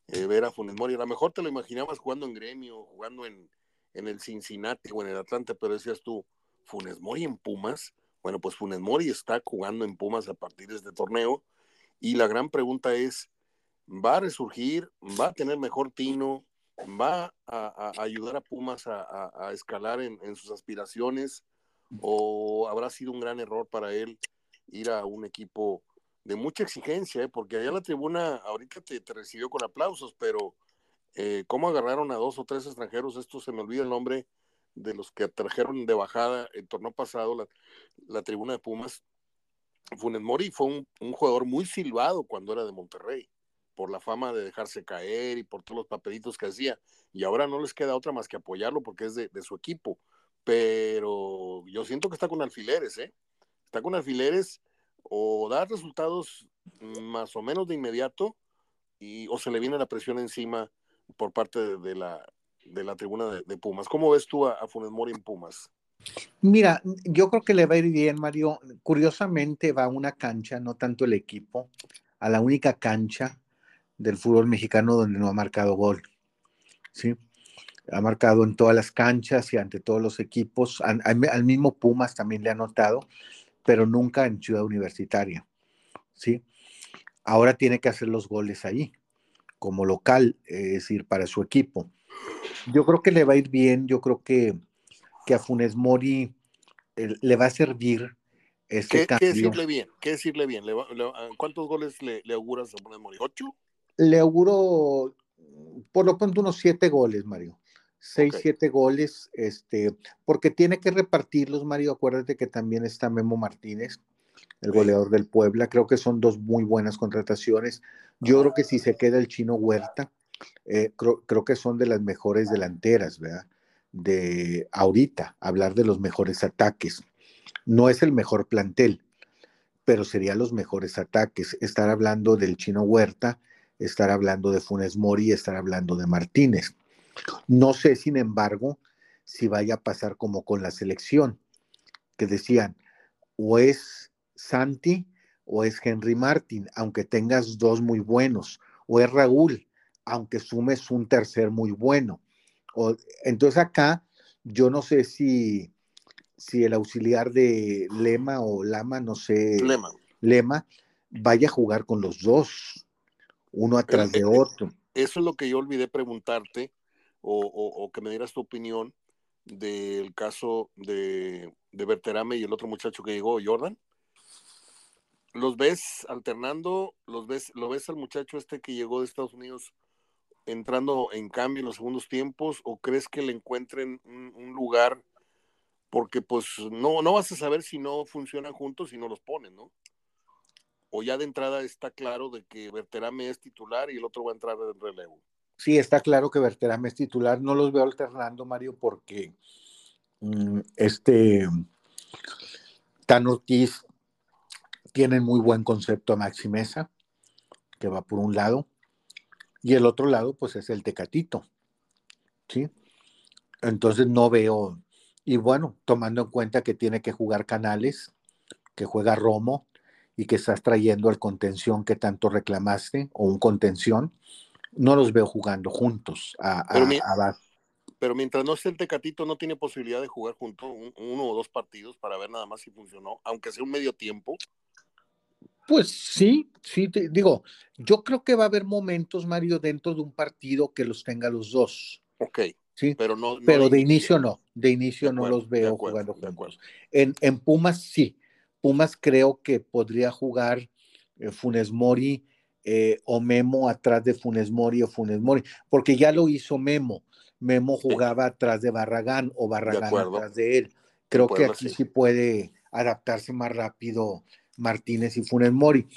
eh, ver a Funes Mori. A lo mejor te lo imaginabas jugando en Gremio, jugando en, en el Cincinnati o en el Atlante, pero decías tú, Funes Mori en Pumas. Bueno, pues Funes Mori está jugando en Pumas a partir de este torneo. Y la gran pregunta es, ¿va a resurgir? ¿Va a tener mejor tino? ¿Va a, ayudar a Pumas a, escalar en, sus aspiraciones? ¿O habrá sido un gran error para él ir a un equipo de mucha exigencia? ¿eh? Porque allá la tribuna ahorita te, recibió con aplausos, pero eh, ¿cómo agarraron a dos o tres extranjeros? Esto se me olvida el nombre de los que trajeron de bajada el torneo pasado, la, tribuna de Pumas. Funes Mori fue un, jugador muy silbado cuando era de Monterrey, por la fama de dejarse caer y por todos los papelitos que hacía. Y ahora no les queda otra más que apoyarlo porque es de, su equipo. Pero yo siento que está con alfileres, ¿eh? Está con alfileres o dar resultados más o menos de inmediato y, o se le viene la presión encima por parte de, la, de la tribuna de, de, Pumas. ¿Cómo ves tú a, a Funes Mori en Pumas? Mira, yo creo que le va a ir bien, Mario. Curiosamente va a una cancha, no tanto el equipo, a la única cancha del fútbol mexicano donde no ha marcado gol. ¿Sí? Ha marcado en todas las canchas y ante todos los equipos. Al, al mismo Pumas también le ha notado, pero nunca en Ciudad Universitaria. ¿Sí? Ahora tiene que hacer los goles ahí, como local, es decir, para su equipo. Yo creo que le va a ir bien, yo creo que que a Funes Mori eh, le va a servir este ¿Qué, cambio. ¿Qué decirle bien? ¿Qué decirle bien? ¿Le va, le, ¿Cuántos goles le, le, auguras a Funes Mori? ¿Ocho? Le auguro por lo pronto unos siete goles, Mario. Seis, okay. siete goles, este, porque tiene que repartirlos, Mario. Acuérdate que también está Memo Martínez, el goleador del Puebla. Creo que son dos muy buenas contrataciones. Yo creo que si se queda el chino Huerta, eh, creo, creo que son de las mejores delanteras, ¿verdad? de ahorita, hablar de los mejores ataques. No es el mejor plantel, pero serían los mejores ataques. Estar hablando del chino Huerta, estar hablando de Funes Mori, estar hablando de Martínez. No sé, sin embargo, si vaya a pasar como con la selección, que decían, o es Santi o es Henry Martin, aunque tengas dos muy buenos, o es Raúl, aunque sumes un tercer muy bueno. O, entonces acá yo no sé si, si el auxiliar de Lema o Lama, no sé, Lema, Lema vaya a jugar con los dos, uno atrás de otro. Eso es lo que yo olvidé preguntarte o, o, o que me dieras tu opinión del caso de, de Berterame y el otro muchacho que llegó, Jordan. ¿Los ves alternando? ¿Los ves, ¿Lo ves al muchacho este que llegó de Estados Unidos entrando en cambio en los segundos tiempos? ¿O crees que le encuentren un, un lugar? Porque pues no, no vas a saber si no funcionan juntos si no los ponen, ¿no? O ya de entrada está claro de que Berterame es titular y el otro va a entrar en relevo. Sí, está claro que Berterame es titular. No los veo alternando, Mario, porque mm, este Tan Ortiz tiene muy buen concepto a Maxi Mesa, que va por un lado, y el otro lado, pues es el Tecatito. ¿Sí? Entonces no veo, y bueno, tomando en cuenta que tiene que jugar Canales, que juega Romo, y que estás trayendo al contención que tanto reclamaste, o un contención, no los veo jugando juntos a, a, Pero mi- a- Pero mientras no esté el Tecatito, no tiene posibilidad de jugar junto un- uno o dos partidos para ver nada más si funcionó, aunque sea un medio tiempo. Pues sí, sí, te digo, yo creo que va a haber momentos, Mario, dentro de un partido que los tenga los dos, Ok, ¿sí? pero no. no Pero de inicio no, de inicio De no los veo acuerdo, jugando juntos. En, en Pumas sí, Pumas creo que podría jugar eh, Funes Mori eh, o Memo atrás de Funes Mori o Funes Mori, porque ya lo hizo Memo. Memo jugaba atrás de Barragán o Barragán atrás de él. Creo que aquí sí. sí puede adaptarse más rápido Martínez y Funes Mori.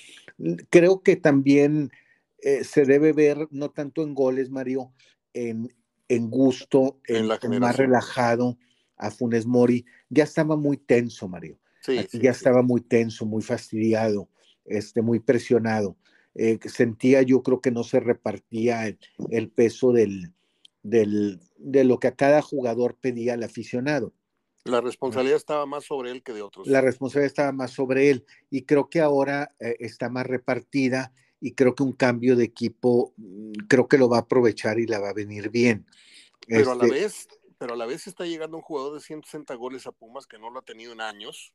Creo que también eh, se debe ver, no tanto en goles, Mario, en, en gusto, En en, la en más relajado a Funes Mori. Ya estaba muy tenso, Mario. Sí, Aquí sí, ya sí. estaba muy tenso, muy fastidiado, este, muy presionado. Eh, sentía yo creo que no se repartía el, el peso del, del, de lo que a cada jugador pedía el aficionado. La responsabilidad estaba más sobre él que de otros. La responsabilidad estaba más sobre él y creo que ahora eh, está más repartida y creo que un cambio de equipo mm, creo que lo va a aprovechar y la va a venir bien. pero a la Este, vez, pero a la vez está llegando un jugador de 160 goles a Pumas que no lo ha tenido en años.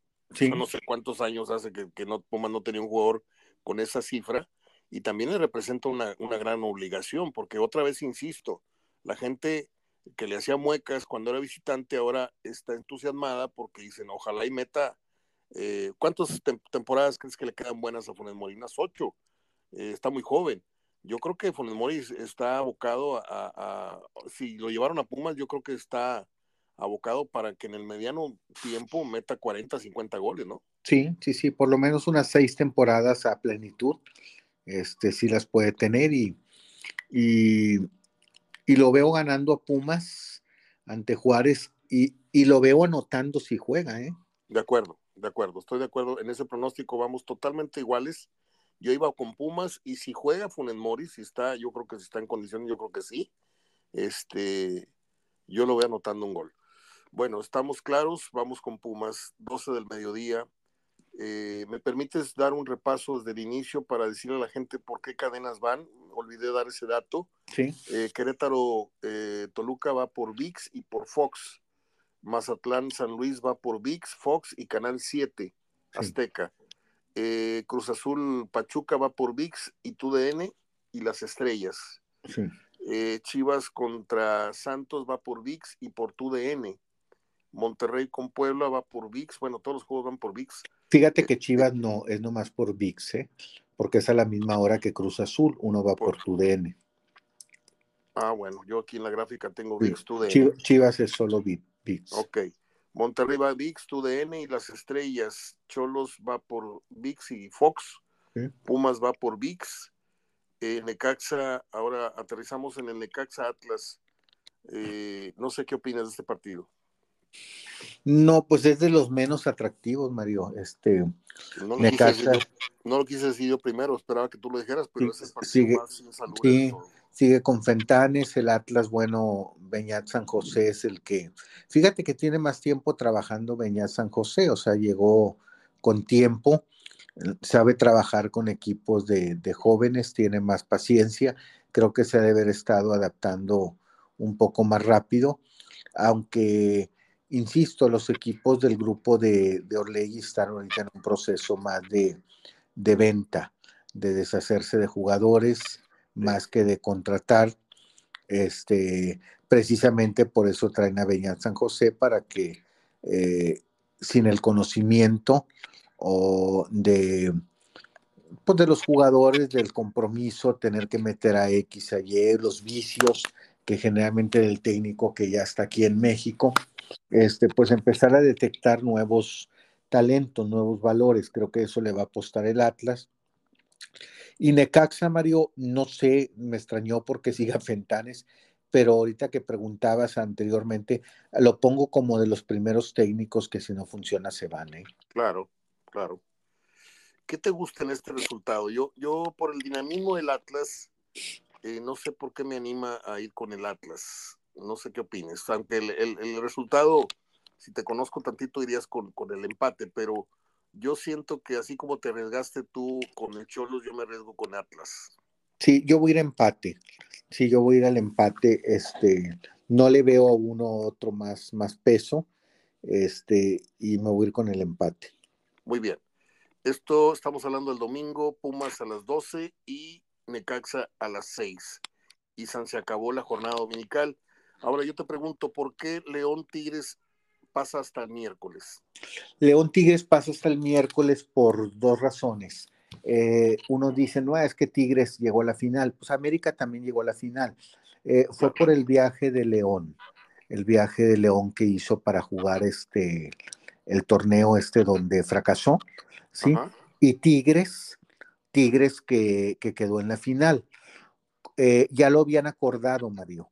No sé cuántos años hace que, que no, Pumas no tenía un jugador con esa cifra y también le representa una, una gran obligación, porque otra vez insisto, la gente que le hacía muecas cuando era visitante ahora está entusiasmada porque dicen, ojalá y meta, eh, ¿cuántas tem- temporadas crees que le quedan buenas a Funes Mori? Unas ocho, Eh, está muy joven. Yo creo que Funes Mori está abocado a- a- si lo llevaron a Pumas, yo creo que está abocado para que en el mediano tiempo meta 40, 50 goles, ¿no? sí, sí, sí, por lo menos unas seis temporadas a plenitud, este sí las puede tener y, y, y lo veo ganando a Pumas ante Juárez y, y lo veo anotando si juega, ¿eh? De acuerdo, de acuerdo, estoy de acuerdo. En ese pronóstico vamos totalmente iguales. Yo iba con Pumas y si juega Funes Mori, si está, yo creo que si está en condiciones, yo creo que sí. Este, yo lo voy anotando un gol. Bueno, estamos claros, vamos con Pumas, 12 del mediodía. Eh, ¿Me permites dar un repaso desde el inicio para decirle a la gente por qué cadenas van? Olvidé dar ese dato. Sí, Eh, Querétaro, eh, Toluca va por VIX y por Fox. Mazatlán, San Luis va por VIX, Fox y Canal 7, Azteca. Eh, Cruz Azul, Pachuca va por VIX y TUDN y las estrellas. sí. Chivas contra Santos va por VIX y por TUDN. Monterrey con Puebla va por VIX. Bueno, todos los juegos van por VIX. Fíjate que Chivas no es nomás por VIX, ¿eh? porque es a la misma hora que Cruz Azul, uno va por Por- tu DN. Ah, bueno, yo aquí en la gráfica tengo. VIX, TUDN. Chiv- Chivas es solo Vi- VIX. Ok. Monterrey va VIX, TUDN y las estrellas. Cholos va por VIX y Fox. Sí. Pumas va por VIX. Eh, Necaxa, ahora aterrizamos en el Necaxa Atlas. Eh, no sé qué opinas de este partido. No, pues es de los menos atractivos, Mario. Este, No lo, quise Necaxa decir, yo- no lo quise decir yo primero, esperaba que tú lo dijeras, pero Sí, es el partido sigue- más sí. de sigue con Fentanes, el Atlas, bueno, Beñat San José es el que, fíjate que tiene más tiempo trabajando Beñat San José, o sea, llegó con tiempo, sabe trabajar con equipos de, jóvenes, tiene más paciencia, creo que se debe haber estado adaptando un poco más rápido, aunque, insisto, los equipos del grupo de, de están ahorita en un proceso más de, de venta, de deshacerse de jugadores, más que de contratar. Este, precisamente por eso traen a Beñat San José para que eh, sin el conocimiento o de, pues de los jugadores, del compromiso, tener que meter a X, a Y, los vicios que generalmente del técnico que ya está aquí en México, este, pues empezar a detectar nuevos talentos, nuevos valores. Creo que eso le va a apostar el Atlas. Y Necaxa, Mario, no sé, me extrañó porque siga Fentanes, pero ahorita que preguntabas anteriormente, lo pongo como de los primeros técnicos que si no funciona se van. ¿eh? Claro, claro. ¿Qué te gusta en este resultado? Yo, yo por el dinamismo del Atlas, eh, no sé por qué me anima a ir con el Atlas. No sé qué opines. Aunque el, resultado, si te conozco tantito, irías con, con el empate, pero yo siento que así como te arriesgaste tú con el Cholos, yo me arriesgo con Atlas. Sí, yo voy a ir a empate. Sí, yo voy a ir al empate. Este, no le veo a uno otro más, más peso. Este, y me voy a ir con el empate. Muy bien. Esto estamos hablando el domingo, Pumas a las 12 y Necaxa a las 6. Y San se acabó la jornada dominical. Ahora yo te pregunto, ¿por qué León Tigres pasa hasta el miércoles? León Tigres pasa hasta el miércoles por dos razones. Eh, uno dice, no, es que Tigres llegó a la final. Pues América también llegó a la final. Eh, fue por el viaje de León, el viaje de León que hizo para jugar este, el torneo este donde fracasó, ¿sí? Y Tigres, Tigres que, quedó en la final. Eh, ya lo habían acordado, Mario.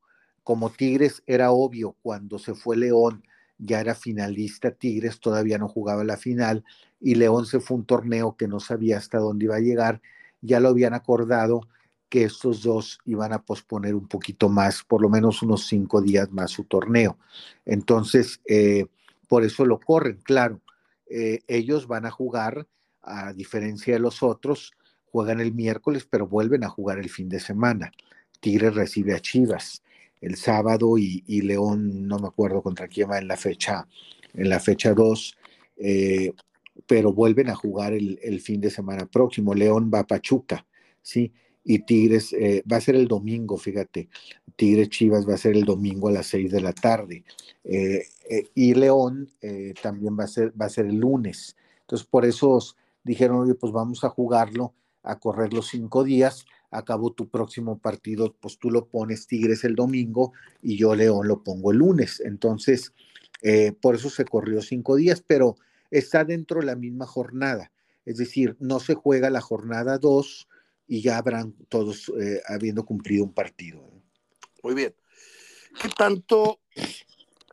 Como Tigres era obvio cuando se fue León ya era finalista, Tigres todavía no jugaba la final y León se fue un torneo que no sabía hasta dónde iba a llegar, ya lo habían acordado que estos dos iban a posponer un poquito más, por lo menos unos cinco días más su torneo. Entonces, eh, por eso lo corren, claro. Eh, ellos van a jugar, a diferencia de los otros, juegan el miércoles, pero vuelven a jugar el fin de semana. Tigres recibe a Chivas el sábado y, León, no me acuerdo contra quién va en la fecha, en la fecha 2, eh, pero vuelven a jugar el, fin de semana próximo. León va a Pachuca, ¿sí? Y Tigres eh, va a ser el domingo, fíjate. Tigres Chivas va a ser el domingo a las 6 de la tarde. Eh, y León también va a, ser, va a ser el lunes. Entonces, por eso dijeron, oye, pues vamos a jugarlo, a correr los cinco días acabó tu próximo partido, pues tú lo pones Tigres el domingo y yo León lo pongo el lunes. Entonces, eh, por eso se corrió cinco días, pero está dentro de la misma jornada. Es decir, no se juega la jornada dos y ya habrán todos eh, habiendo cumplido un partido. Muy bien. ¿Qué tanto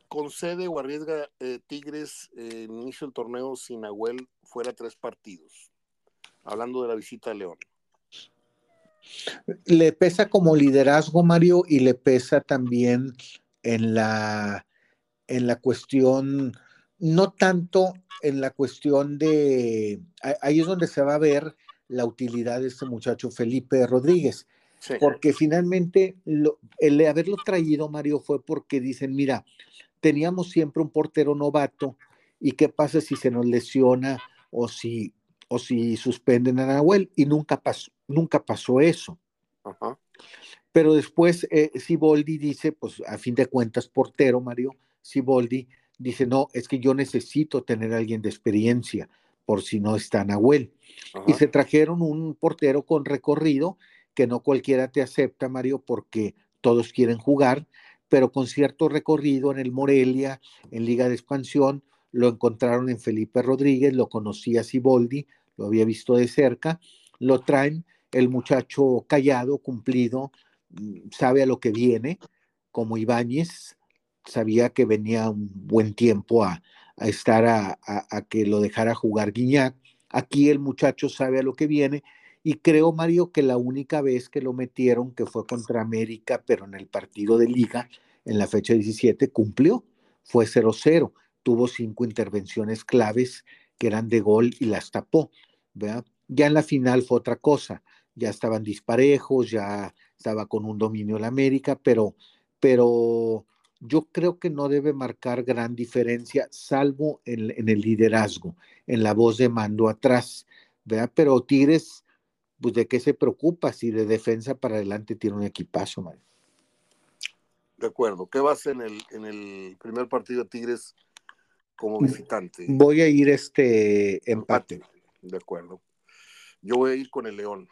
concede o arriesga eh, Tigres en inicio del torneo sin Nahuel fuera tres partidos? Hablando de la visita a León. Le pesa como liderazgo, Mario, y le pesa también en la, en la cuestión, no tanto en la cuestión de, ahí es donde se va a ver la utilidad de este muchacho Felipe Rodríguez, porque finalmente el haberlo traído, Mario, fue porque dicen, mira, teníamos siempre un portero novato, ¿y qué pasa si se nos lesiona o si o si suspenden a Nahuel, y nunca pasó, nunca pasó eso. Pero después eh, Siboldi dice, pues a fin de cuentas, portero, Mario, Siboldi dice, no, es que yo necesito tener a alguien de experiencia por si no está Nahuel. Y se trajeron un portero con recorrido que no cualquiera te acepta, Mario, porque todos quieren jugar, pero con cierto recorrido en el Morelia, en Liga de Expansión, lo encontraron en Felipe Rodríguez, lo conocía Siboldi, lo había visto de cerca, lo traen, el muchacho callado, cumplido, mm, sabe a lo que viene, como Ibáñez, sabía que venía un buen tiempo a, estar a, a, que lo dejara jugar Guiñac. Aquí el muchacho sabe a lo que viene y creo, Mario, que la única vez que lo metieron, que fue contra América, pero en el partido de liga, en la fecha 17, cumplió, fue 0-0 tuvo cinco intervenciones claves que eran de gol y las tapó. ¿Verdad? Ya en la final fue otra cosa, ya estaban disparejos, ya estaba con un dominio la América, pero, pero yo creo que no debe marcar gran diferencia, salvo en, en el liderazgo, en la voz de mando atrás, ¿verdad? Pero Tigres, pues de qué se preocupa si de defensa para adelante tiene un equipazo, Mario. De acuerdo. ¿Qué vas en el, en el primer partido de Tigres como visitante? Voy a ir este empate. empate. De acuerdo. Yo voy a ir con el León.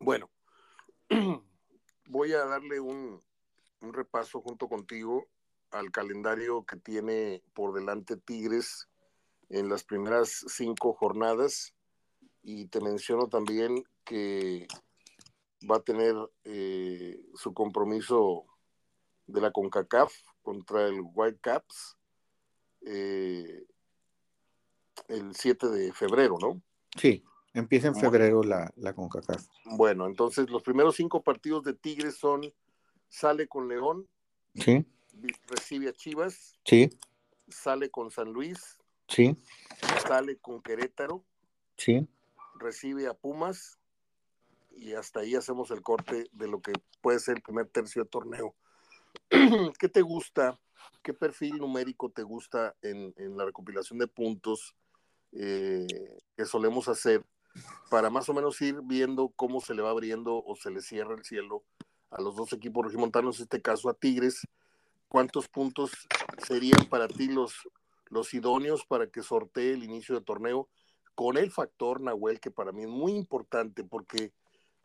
Bueno, voy a darle un, repaso junto contigo al calendario que tiene por delante Tigres en las primeras cinco jornadas y te menciono también que va a tener eh, su compromiso de la CONCACAF contra el Whitecaps eh, el 7 de febrero, ¿no? Sí, empieza en febrero la, la CONCACAF. Bueno, entonces los primeros cinco partidos de Tigres son, sale con León, sí. recibe a Chivas, sí. sale con San Luis, sí. sale con Querétaro, sí. recibe a Pumas y hasta ahí hacemos el corte de lo que puede ser el primer tercio de torneo. ¿Qué te gusta? ¿Qué perfil numérico te gusta en, la recopilación de puntos eh, que solemos hacer para más o menos ir viendo cómo se le va abriendo o se le cierra el cielo a los dos equipos regimontanos, en este caso a Tigres? ¿Cuántos puntos serían para ti los, los idóneos para que sortee el inicio de torneo? Con el factor Nahuel, que para mí es muy importante porque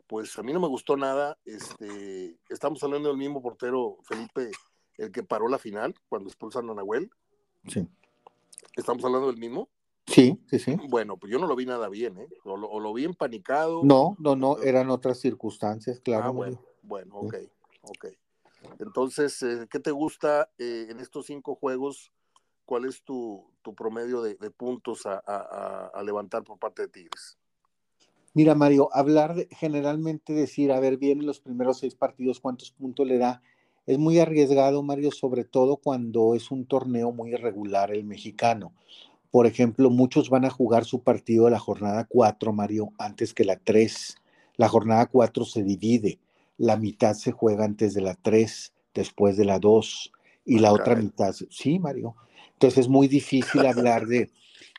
pues a mí no me gustó nada. Este, estamos hablando del mismo portero, Felipe, el que paró la final cuando expulsan a Nahuel. Sí. ¿Estamos hablando del mismo? Sí, sí, sí. Bueno, pues yo no lo vi nada bien, ¿eh? O lo, vi empanicado. No, no, no, eran otras circunstancias, claro. Ah, bueno, bueno, ok, ok. Entonces, eh, ¿qué te gusta eh, en estos cinco juegos? ¿Cuál es tu, promedio de, puntos a levantar por parte de Tigres? Mira, Mario, hablar de, generalmente decir, a ver, bien los primeros seis partidos, cuántos puntos le da, es muy arriesgado, Mario, sobre todo cuando es un torneo muy irregular el mexicano. Por ejemplo, muchos van a jugar su partido de la jornada 4, Mario, antes que la 3. La jornada 4 se divide. La mitad se juega antes de la 3, después de la 2, y la otra mitad. Sí, Mario. Entonces es muy difícil hablar de,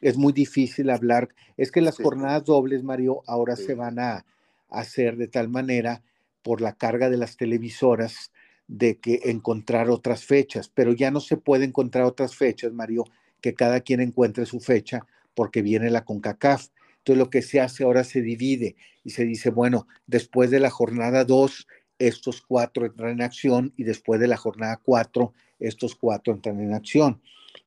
es muy difícil hablar. Es que las jornadas dobles, Mario, ahora se van a hacer de tal manera por la carga de las televisoras de que encontrar otras fechas, pero ya no se puede encontrar otras fechas, Mario, que cada quien encuentre su fecha porque viene la CONCACAF. Entonces lo que se hace ahora se divide y se dice, bueno, después de la jornada 2, estos cuatro entran en acción y después de la jornada 4, estos cuatro entran en acción.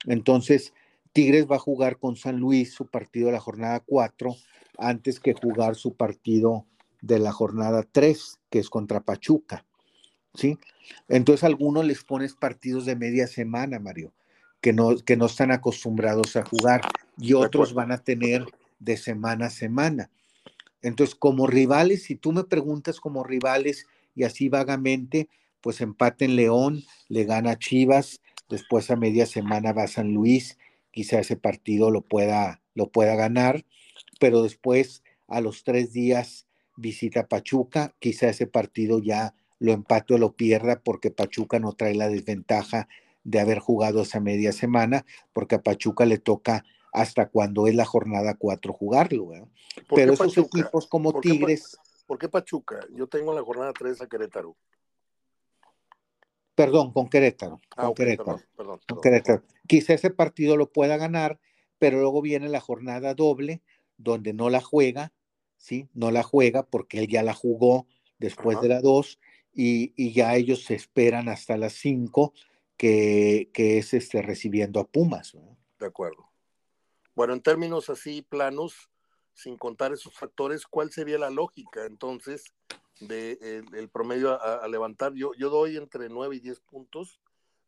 Entonces, Tigres va a jugar con San Luis su partido de la jornada 4 antes que jugar su partido de la jornada 3, que es contra Pachuca. ¿Sí? Entonces, a algunos les pones partidos de media semana, Mario, que no, que no están acostumbrados a jugar, y otros van a tener de semana a semana. Entonces, como rivales, si tú me preguntas como rivales y así vagamente, pues empate en León, le gana Chivas, después a media semana va San Luis quizá ese partido lo pueda, lo pueda ganar, pero después a los tres días visita Pachuca, quizá ese partido ya lo empate o lo pierda porque Pachuca no trae la desventaja de haber jugado esa media semana, porque a Pachuca le toca hasta cuando es la jornada cuatro jugarlo. Pero esos equipos como Tigres... ¿Por qué Pachuca? Yo tengo la jornada 3 a Querétaro. Perdón, con Querétaro. Ah, con Querétaro. Perdón, Querétaro. Quizá ese partido lo pueda ganar, pero luego viene la jornada doble, donde no la juega, ¿sí? No la juega porque él ya la jugó después de la dos y, ya ellos se esperan hasta las cinco, que, que es este, recibiendo a Pumas. De acuerdo. Bueno, en términos así planos, sin contar esos factores, ¿cuál sería la lógica entonces de, eh, el promedio a, levantar. Yo, yo doy entre 9 y 10 puntos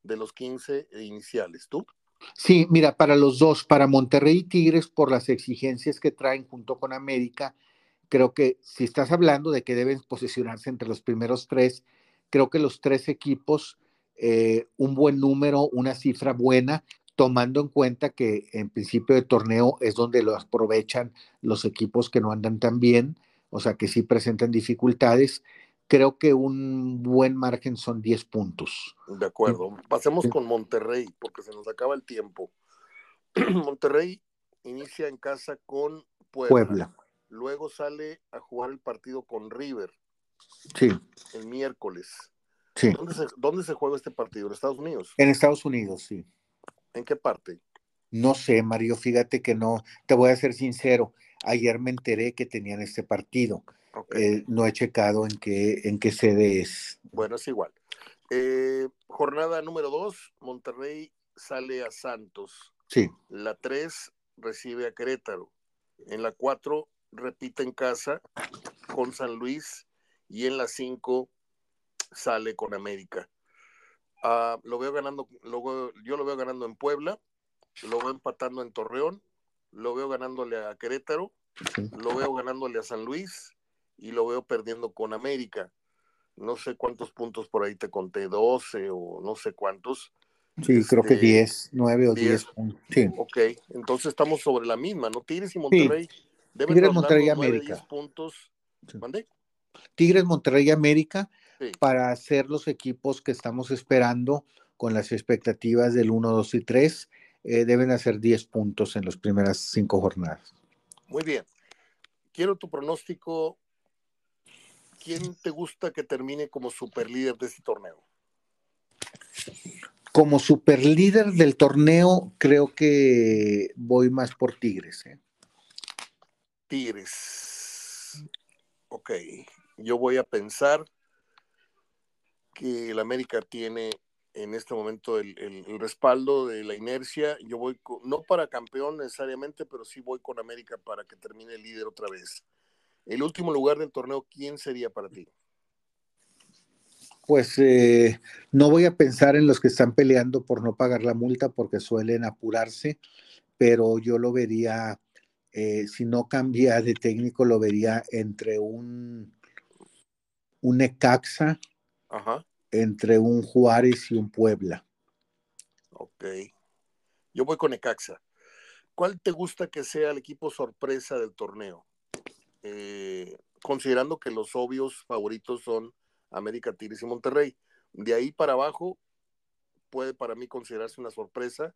de los 15 iniciales. ¿Tú? Sí, mira, para los dos, para Monterrey y Tigres, por las exigencias que traen junto con América, creo que si estás hablando de que deben posicionarse entre los primeros tres, creo que los tres equipos, eh, un buen número, una cifra buena, tomando en cuenta que en principio de torneo es donde lo aprovechan los equipos que no andan tan bien, o sea que sí presentan dificultades. Creo que un buen margen son 10 puntos. De acuerdo. Pasemos con Monterrey, porque se nos acaba el tiempo. Monterrey inicia en casa con Puebla. Luego sale a jugar el partido con River. Sí. El miércoles. Sí. ¿Dónde se, ¿Dónde se juega este partido? ¿En Estados Unidos? En Estados Unidos, sí. ¿En qué parte? No sé, Mario, fíjate que no, te voy a ser sincero, ayer me enteré que tenían este partido. Eh, no he checado en qué, en qué sede es. Bueno, es igual. Eh, jornada número dos, Monterrey sale a Santos. Sí. La tres recibe a Querétaro. En la cuatro repite en casa con San Luis y en la cinco sale con América. Ah, lo veo ganando, yo lo veo ganando en Puebla, lo veo empatando en Torreón, lo veo ganándole a Querétaro, lo veo ganándole a San Luis y lo veo perdiendo con América. No sé cuántos puntos por ahí te conté, 12 o no sé cuántos. Sí, creo que 10, este, 9 o 10. Sí. Ok, entonces estamos sobre la misma, ¿no? Tigres y Monterrey. Tigres, Monterrey y América. puntos. Tigres, Monterrey y Para ser los equipos que estamos esperando con las expectativas del 1, 2 y 3. Eh, deben hacer 10 puntos en las primeras cinco jornadas. Muy bien. Quiero tu pronóstico. ¿Quién te gusta que termine como superlíder de este torneo? Como superlíder del torneo, creo que voy más por Tigres. ¿eh? Tigres. Ok. Yo voy a pensar que el América tiene en este momento el, respaldo de la inercia. Yo voy, no para campeón necesariamente, pero sí voy con América para que termine el líder otra vez. El último lugar del torneo, ¿quién sería para ti? Pues eh, no voy a pensar en los que están peleando por no pagar la multa porque suelen apurarse, pero yo lo vería, eh, si no cambia de técnico, lo vería entre un, un Ecaxa entre un Juárez y un Puebla. Ok. Yo voy con Ecaxa. ¿Cuál te gusta que sea el equipo sorpresa del torneo? Eh, considerando que los obvios favoritos son América Tigres y Monterrey. De ahí para abajo puede para mí considerarse una sorpresa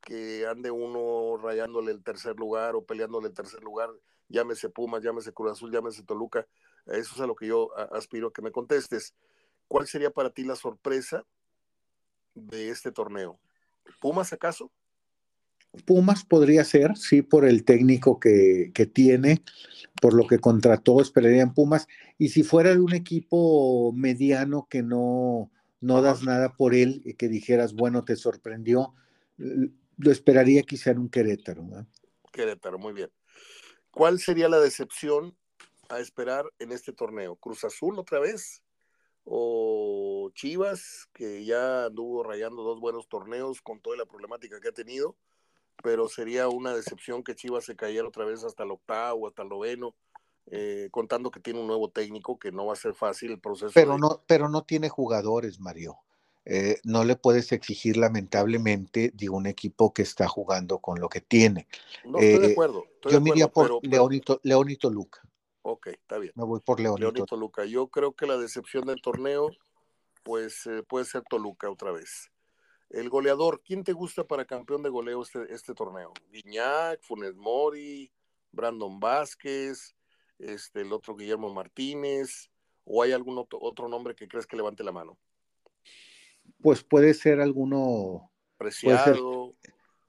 que ande uno rayándole el tercer lugar o peleándole el tercer lugar, llámese Pumas, llámese Cruz Azul, llámese Toluca. Eso es a lo que yo aspiro a que me contestes. ¿Cuál sería para ti la sorpresa de este torneo? ¿Pumas acaso? Pumas podría ser, sí, por el técnico que, tiene, por lo que contrató, esperaría en Pumas. Y si fuera de un equipo mediano que no, no das nada por él y que dijeras, bueno, te sorprendió, lo esperaría quizá en un Querétaro. Querétaro, muy bien. ¿Cuál sería la decepción a esperar en este torneo? ¿Cruz Azul otra vez? O Chivas, que ya anduvo rayando dos buenos torneos con toda la problemática que ha tenido, pero sería una decepción que Chivas se cayera otra vez hasta el octavo, hasta el noveno, eh, contando que tiene un nuevo técnico, que no va a ser fácil el proceso. Pero, no, pero no tiene jugadores, Mario. Eh, no le puedes exigir lamentablemente de un equipo que está jugando con lo que tiene. No, estoy de eh, acuerdo. yo por Leonito, Leonito Luca. Ok, está bien. Me voy por León. León Toluca. Yo creo que la decepción del torneo, pues eh, puede ser Toluca otra vez. El goleador, ¿quién te gusta para campeón de goleo este, este torneo? Guiñac, Funes Mori, Brandon Vázquez, este, el otro Guillermo Martínez, o hay algún otro, nombre que crees que levante la mano? Pues puede ser alguno. Preciado.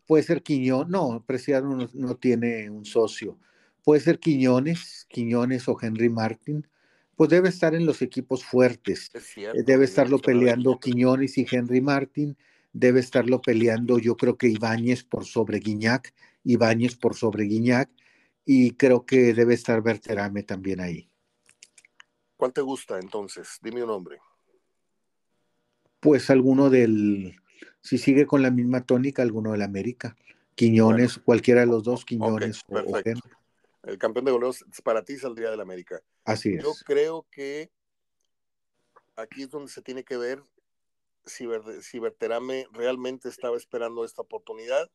Puede ser, Quiñón, no, Preciado no tiene un socio puede ser Quiñones, Quiñones o Henry Martin, pues debe estar en los equipos fuertes. Eh, debe estarlo peleando Quiñones y Henry Martin, debe estarlo peleando yo creo que Ibáñez por sobre Guiñac, Ibáñez por sobre Guiñac, y creo que debe estar Berterame también ahí. ¿Cuál te gusta entonces? Dime un nombre. Pues alguno del, si sigue con la misma tónica, alguno del América. Quiñones, cualquiera de los dos, Quiñones o, Henry. El campeón de goleos para ti saldría del América. Así es. Yo creo que aquí es donde se tiene que ver si, si Berterame realmente estaba esperando esta oportunidad.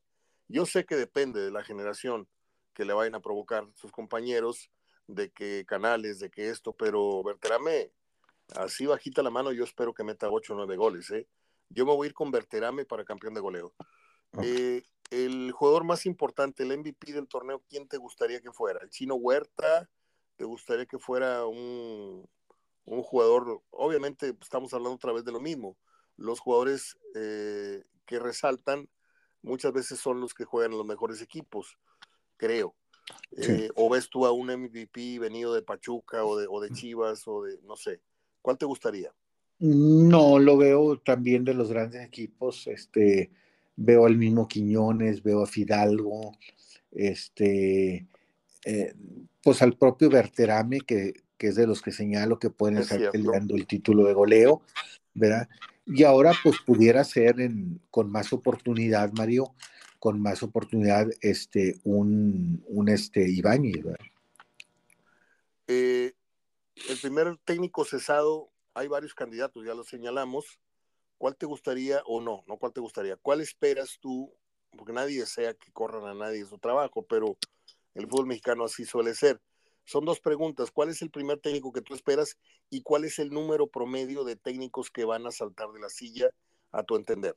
Yo sé que depende de la generación que le vayan a provocar sus compañeros, de que canales, de que esto, pero Berterame, así bajita la mano, yo espero que meta 8 o 9 goles. ¿eh? Yo me voy a ir con Berterame para campeón de goleo. Eh, el jugador más importante, el MVP del torneo, ¿quién te gustaría que fuera? ¿El chino Huerta? ¿Te gustaría que fuera un, un jugador? Obviamente pues, estamos hablando otra vez de lo mismo. Los jugadores eh, que resaltan muchas veces son los que juegan en los mejores equipos, creo. Eh, o ves tú a un MVP venido de Pachuca o de, o de Chivas o de, no sé, ¿cuál te gustaría? No, lo veo también de los grandes equipos, este, veo al mismo Quiñones, veo a Fidalgo, este, eh, pues al propio Berterame, que, que, es de los que señalo que pueden estar peleando el título de goleo, ¿verdad? Y ahora pues pudiera ser en, con más oportunidad, Mario, con más oportunidad este, un, un este, Ibáñez, ¿verdad? Eh, el primer técnico cesado, hay varios candidatos, ya lo señalamos, ¿cuál te gustaría o no? No, ¿cuál te gustaría? ¿Cuál esperas tú? Porque nadie desea que corran a nadie su trabajo, pero el fútbol mexicano así suele ser. Son dos preguntas. ¿Cuál es el primer técnico que tú esperas y cuál es el número promedio de técnicos que van a saltar de la silla a tu entender?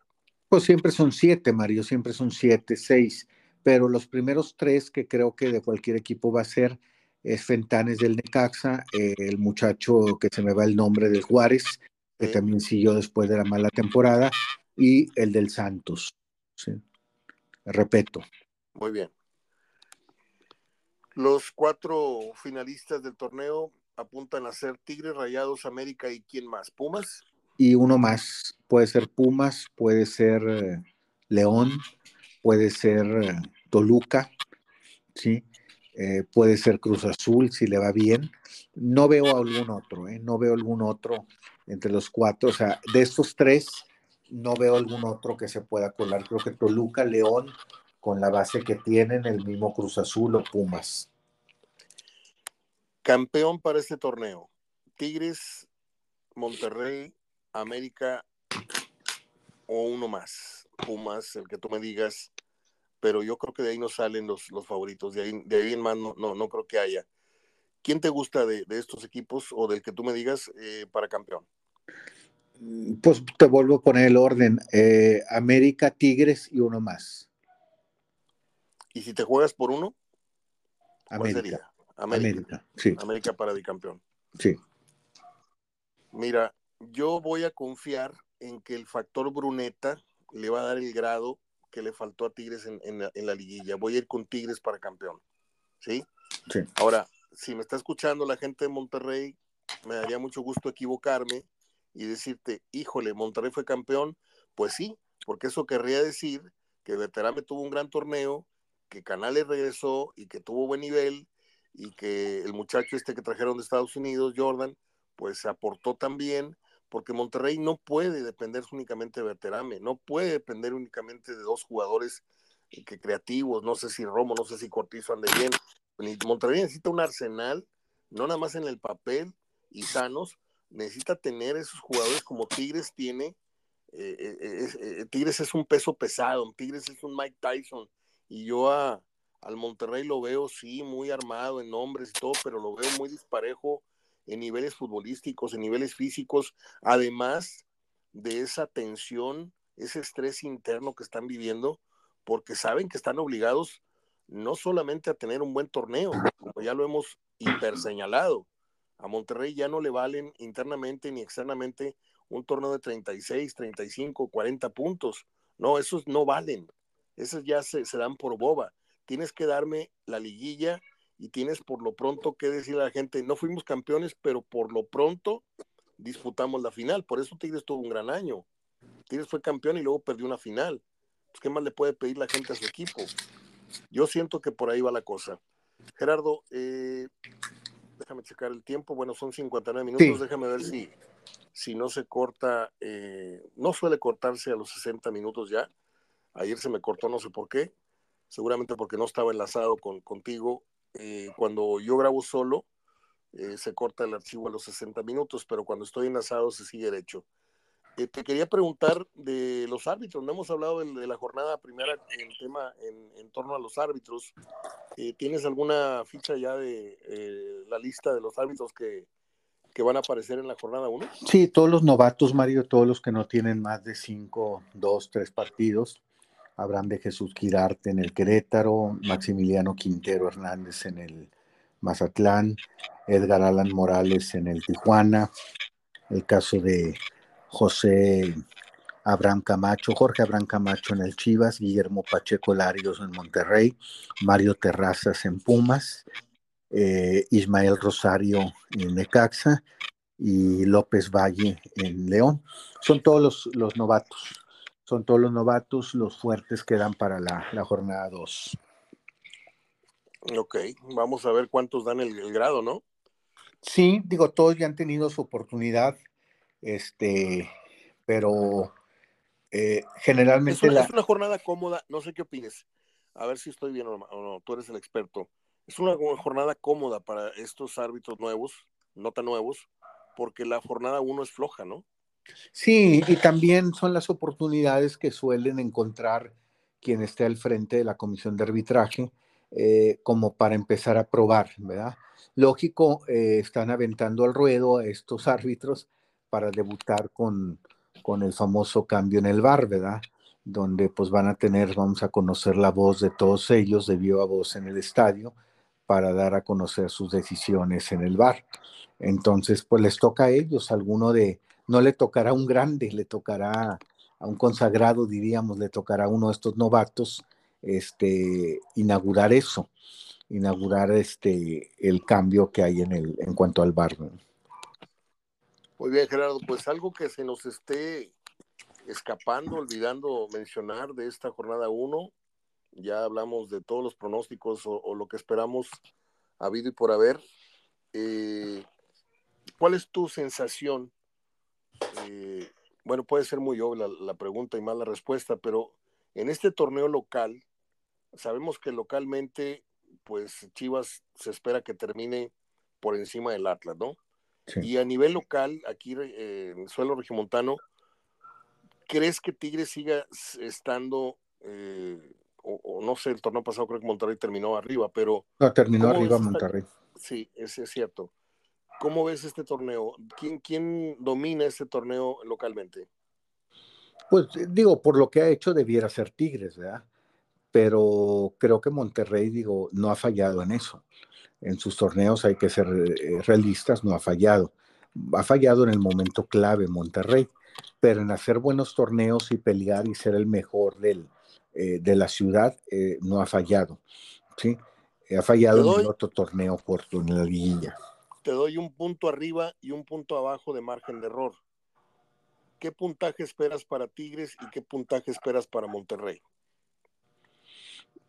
Pues siempre son siete, Mario, siempre son siete, seis, pero los primeros tres que creo que de cualquier equipo va a ser es Fentanes del Necaxa, el muchacho que se me va el nombre del Juárez, que también siguió después de la mala temporada, y el del Santos. ¿sí? Repeto. Muy bien. Los cuatro finalistas del torneo apuntan a ser Tigres, Rayados, América y quién más, Pumas. Y uno más, puede ser Pumas, puede ser eh, León, puede ser eh, Toluca, ¿sí? Eh, puede ser Cruz Azul si le va bien. No veo algún otro, no veo algún otro entre los cuatro. O sea, de estos tres, no veo algún otro que se pueda colar. Creo que Toluca, León, con la base que tienen, el mismo Cruz Azul o Pumas. Campeón para este torneo. Tigres, Monterrey, América o uno más. Pumas, el que tú me digas pero yo creo que de ahí no salen los, favoritos, de ahí, de ahí en más no, no, creo que haya. ¿Quién te gusta de, estos equipos o del que tú me digas eh, para campeón? Pues te vuelvo a poner el orden. Eh, América, Tigres y uno más. ¿Y si te juegas por uno? América. América. América, sí. América para campeón. Sí. Mira, yo voy a confiar en que el factor Bruneta le va a dar el grado que le faltó a Tigres en, la, liguilla. Voy a ir con Tigres para campeón. ¿Sí? Sí. Ahora, si me está escuchando la gente de Monterrey, me daría mucho gusto equivocarme y decirte, híjole, Monterrey fue campeón. Pues sí, porque eso querría decir que Veterame tuvo un gran torneo, que Canales regresó y que tuvo buen nivel y que el muchacho este que trajeron de Estados Unidos, Jordan, pues se aportó también porque Monterrey no puede depender únicamente de Berterame, no puede depender únicamente de dos jugadores que creativos, no sé si Romo, no sé si Cortizo ande bien. Monterrey necesita un arsenal, no nada más en el papel y sanos, necesita tener esos jugadores como Tigres tiene. Eh, eh, Tigres es un peso pesado, Tigres es un Mike Tyson, y yo a, al Monterrey lo veo, sí, muy armado en nombres y todo, pero lo veo muy disparejo en niveles futbolísticos, en niveles físicos, además de esa tensión, ese estrés interno que están viviendo, porque saben que están obligados no solamente a tener un buen torneo, como ya lo hemos hiperseñalado, a Monterrey ya no le valen internamente ni externamente un torneo de 36, 35, 40 puntos. No, esos no valen. Esos ya se, dan por boba. Tienes que darme la liguilla y tienes por lo pronto que decirle a la gente, no fuimos campeones, pero por lo pronto disputamos la final. Por eso Tigres tuvo un gran año. Tigres fue campeón y luego perdió una final. Pues, ¿Qué más le puede pedir la gente a su equipo? Yo siento que por ahí va la cosa. Gerardo, eh, déjame checar el tiempo. Bueno, son 59 minutos. Déjame ver si, si no se corta. Eh, no suele cortarse a los 60 minutos ya. Ayer se me cortó, no sé por qué. Seguramente porque no estaba enlazado con, contigo eh, cuando yo grabo solo, eh, se corta el archivo a los 60 minutos, pero cuando estoy enlazado se sigue derecho. Te quería preguntar de los árbitros. No hemos hablado de, la jornada primera en tema en, torno a los árbitros. Eh, ¿Tienes alguna ficha ya de eh, la lista de los árbitros que, que, van a aparecer en la jornada 1? Sí, todos los novatos, Mario, todos los que no tienen más de 5, 2, 3 partidos. Abraham de Jesús Quirarte en el Querétaro, Maximiliano Quintero Hernández en el Mazatlán, Edgar Alan Morales en el Tijuana, el caso de José Abraham Camacho, Jorge Abraham Camacho en el Chivas, Guillermo Pacheco Larios en Monterrey, Mario Terrazas en Pumas, eh, Ismael Rosario en Necaxa y López Valle en León. Son todos los, los novatos, son todos los novatos, los fuertes que dan para la, jornada 2. Ok, vamos a ver cuántos dan el, el grado, ¿no? Sí, digo, todos ya han tenido su oportunidad este, pero eh, generalmente... Es una, es una, jornada cómoda, no sé qué opines, a ver si estoy bien o no, tú eres el experto. Es una jornada cómoda para estos árbitros nuevos, no tan nuevos, porque la jornada uno es floja, ¿no? Sí, y también son las oportunidades que suelen encontrar quien esté al frente de la comisión de arbitraje, eh, como para empezar a probar, ¿verdad? Lógico, eh, están aventando al ruedo a estos árbitros para debutar con, con el famoso cambio en el bar, ¿verdad? Donde pues van a tener, vamos a conocer la voz de todos ellos de viva voz en el estadio para dar a conocer sus decisiones en el bar. Entonces, pues les toca a ellos, alguno de, no le tocará a un grande, le tocará a un consagrado, diríamos, le tocará a uno de estos novatos, este, inaugurar eso, inaugurar este, el cambio que hay en, el, en cuanto al bar. Muy bien, Gerardo, pues algo que se nos esté escapando, olvidando mencionar de esta jornada 1, ya hablamos de todos los pronósticos o, lo que esperamos habido y por haber. Eh, ¿Cuál es tu sensación? Eh, bueno, puede ser muy obvia la, pregunta y más la respuesta, pero en este torneo local, sabemos que localmente, pues Chivas se espera que termine por encima del Atlas, ¿no? Y a nivel local, aquí eh, en el suelo regimontano, ¿crees que Tigres siga estando, eh, o, no sé, el torneo pasado creo que Monterrey terminó arriba, pero... No, terminó arriba Monterrey. Sí, ese es cierto. ¿Cómo ves este torneo? ¿Quién, ¿Quién domina este torneo localmente? Pues digo, por lo que ha hecho debiera ser Tigres, ¿verdad? Pero creo que Monterrey, digo, no ha fallado en eso en sus torneos, hay que ser eh, realistas, no ha fallado. Ha fallado en el momento clave Monterrey, pero en hacer buenos torneos y pelear y ser el mejor del, eh, de la ciudad, eh, no ha fallado. ¿sí? Ha fallado en el otro torneo corto, en la liguilla. Te doy un punto arriba y un punto abajo de margen de error. ¿Qué puntaje esperas para Tigres y qué puntaje esperas para Monterrey?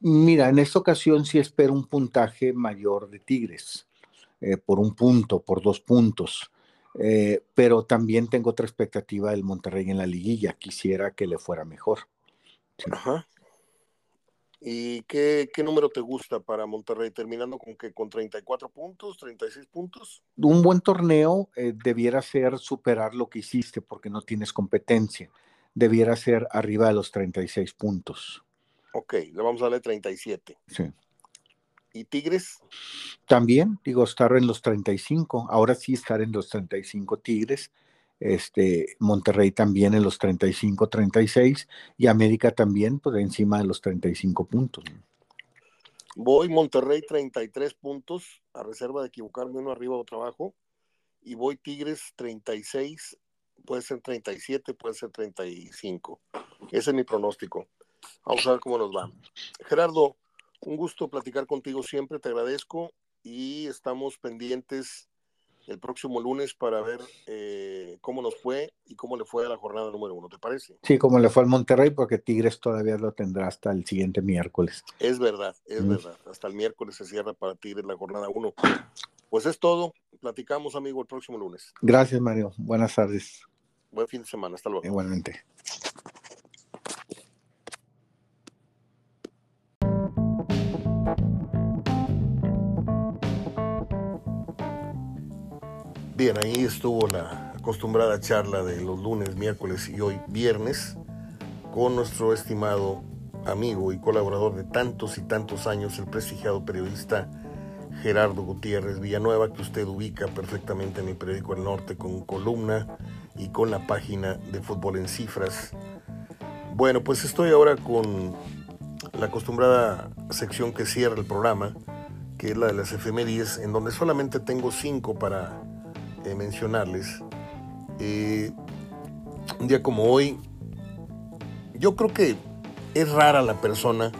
Mira, en esta ocasión sí espero un puntaje mayor de Tigres, eh, por un punto, por dos puntos. Eh, pero también tengo otra expectativa del Monterrey en la liguilla. Quisiera que le fuera mejor. Ajá. ¿Y qué, número te gusta para Monterrey? ¿Terminando con que con 34 puntos, 36 puntos? Un buen torneo eh, debiera ser superar lo que hiciste porque no tienes competencia. Debiera ser arriba de los 36 puntos. Ok, le vamos a darle 37. Sí. ¿Y Tigres? También, digo, estar en los 35. Ahora sí estar en los 35 Tigres. Este, Monterrey también en los 35, 36 y América también pues, encima de los 35 puntos. Voy Monterrey 33 puntos, a reserva de equivocarme uno arriba o otro abajo, y voy Tigres 36, puede ser 37, puede ser 35. Ese es mi pronóstico. Vamos a ver cómo nos va. Gerardo, un gusto platicar contigo siempre, te agradezco y estamos pendientes el próximo lunes para ver eh, cómo nos fue y cómo le fue a la jornada número uno, ¿te parece? Sí, cómo le fue al Monterrey, porque Tigres todavía lo tendrá hasta el siguiente miércoles. Es verdad, es mm. verdad. Hasta el miércoles se cierra para Tigres la jornada uno. Pues es todo. Platicamos, amigo, el próximo lunes. Gracias, Mario. Buenas tardes. Buen fin de semana. Hasta luego. Igualmente. Bien, ahí estuvo la, acostumbrada charla de los lunes, miércoles y hoy viernes con nuestro estimado amigo y colaborador de tantos y tantos años, el prestigiado periodista Gerardo Gutiérrez Villanueva, que usted ubica perfectamente en el periódico El Norte con columna y con la página de Fútbol en Cifras. Bueno, pues estoy ahora con la acostumbrada sección que cierra el programa, que es la de las efemérides, en donde solamente tengo cinco para eh, mencionarles. Eh, un día como hoy, yo creo que es rara la persona,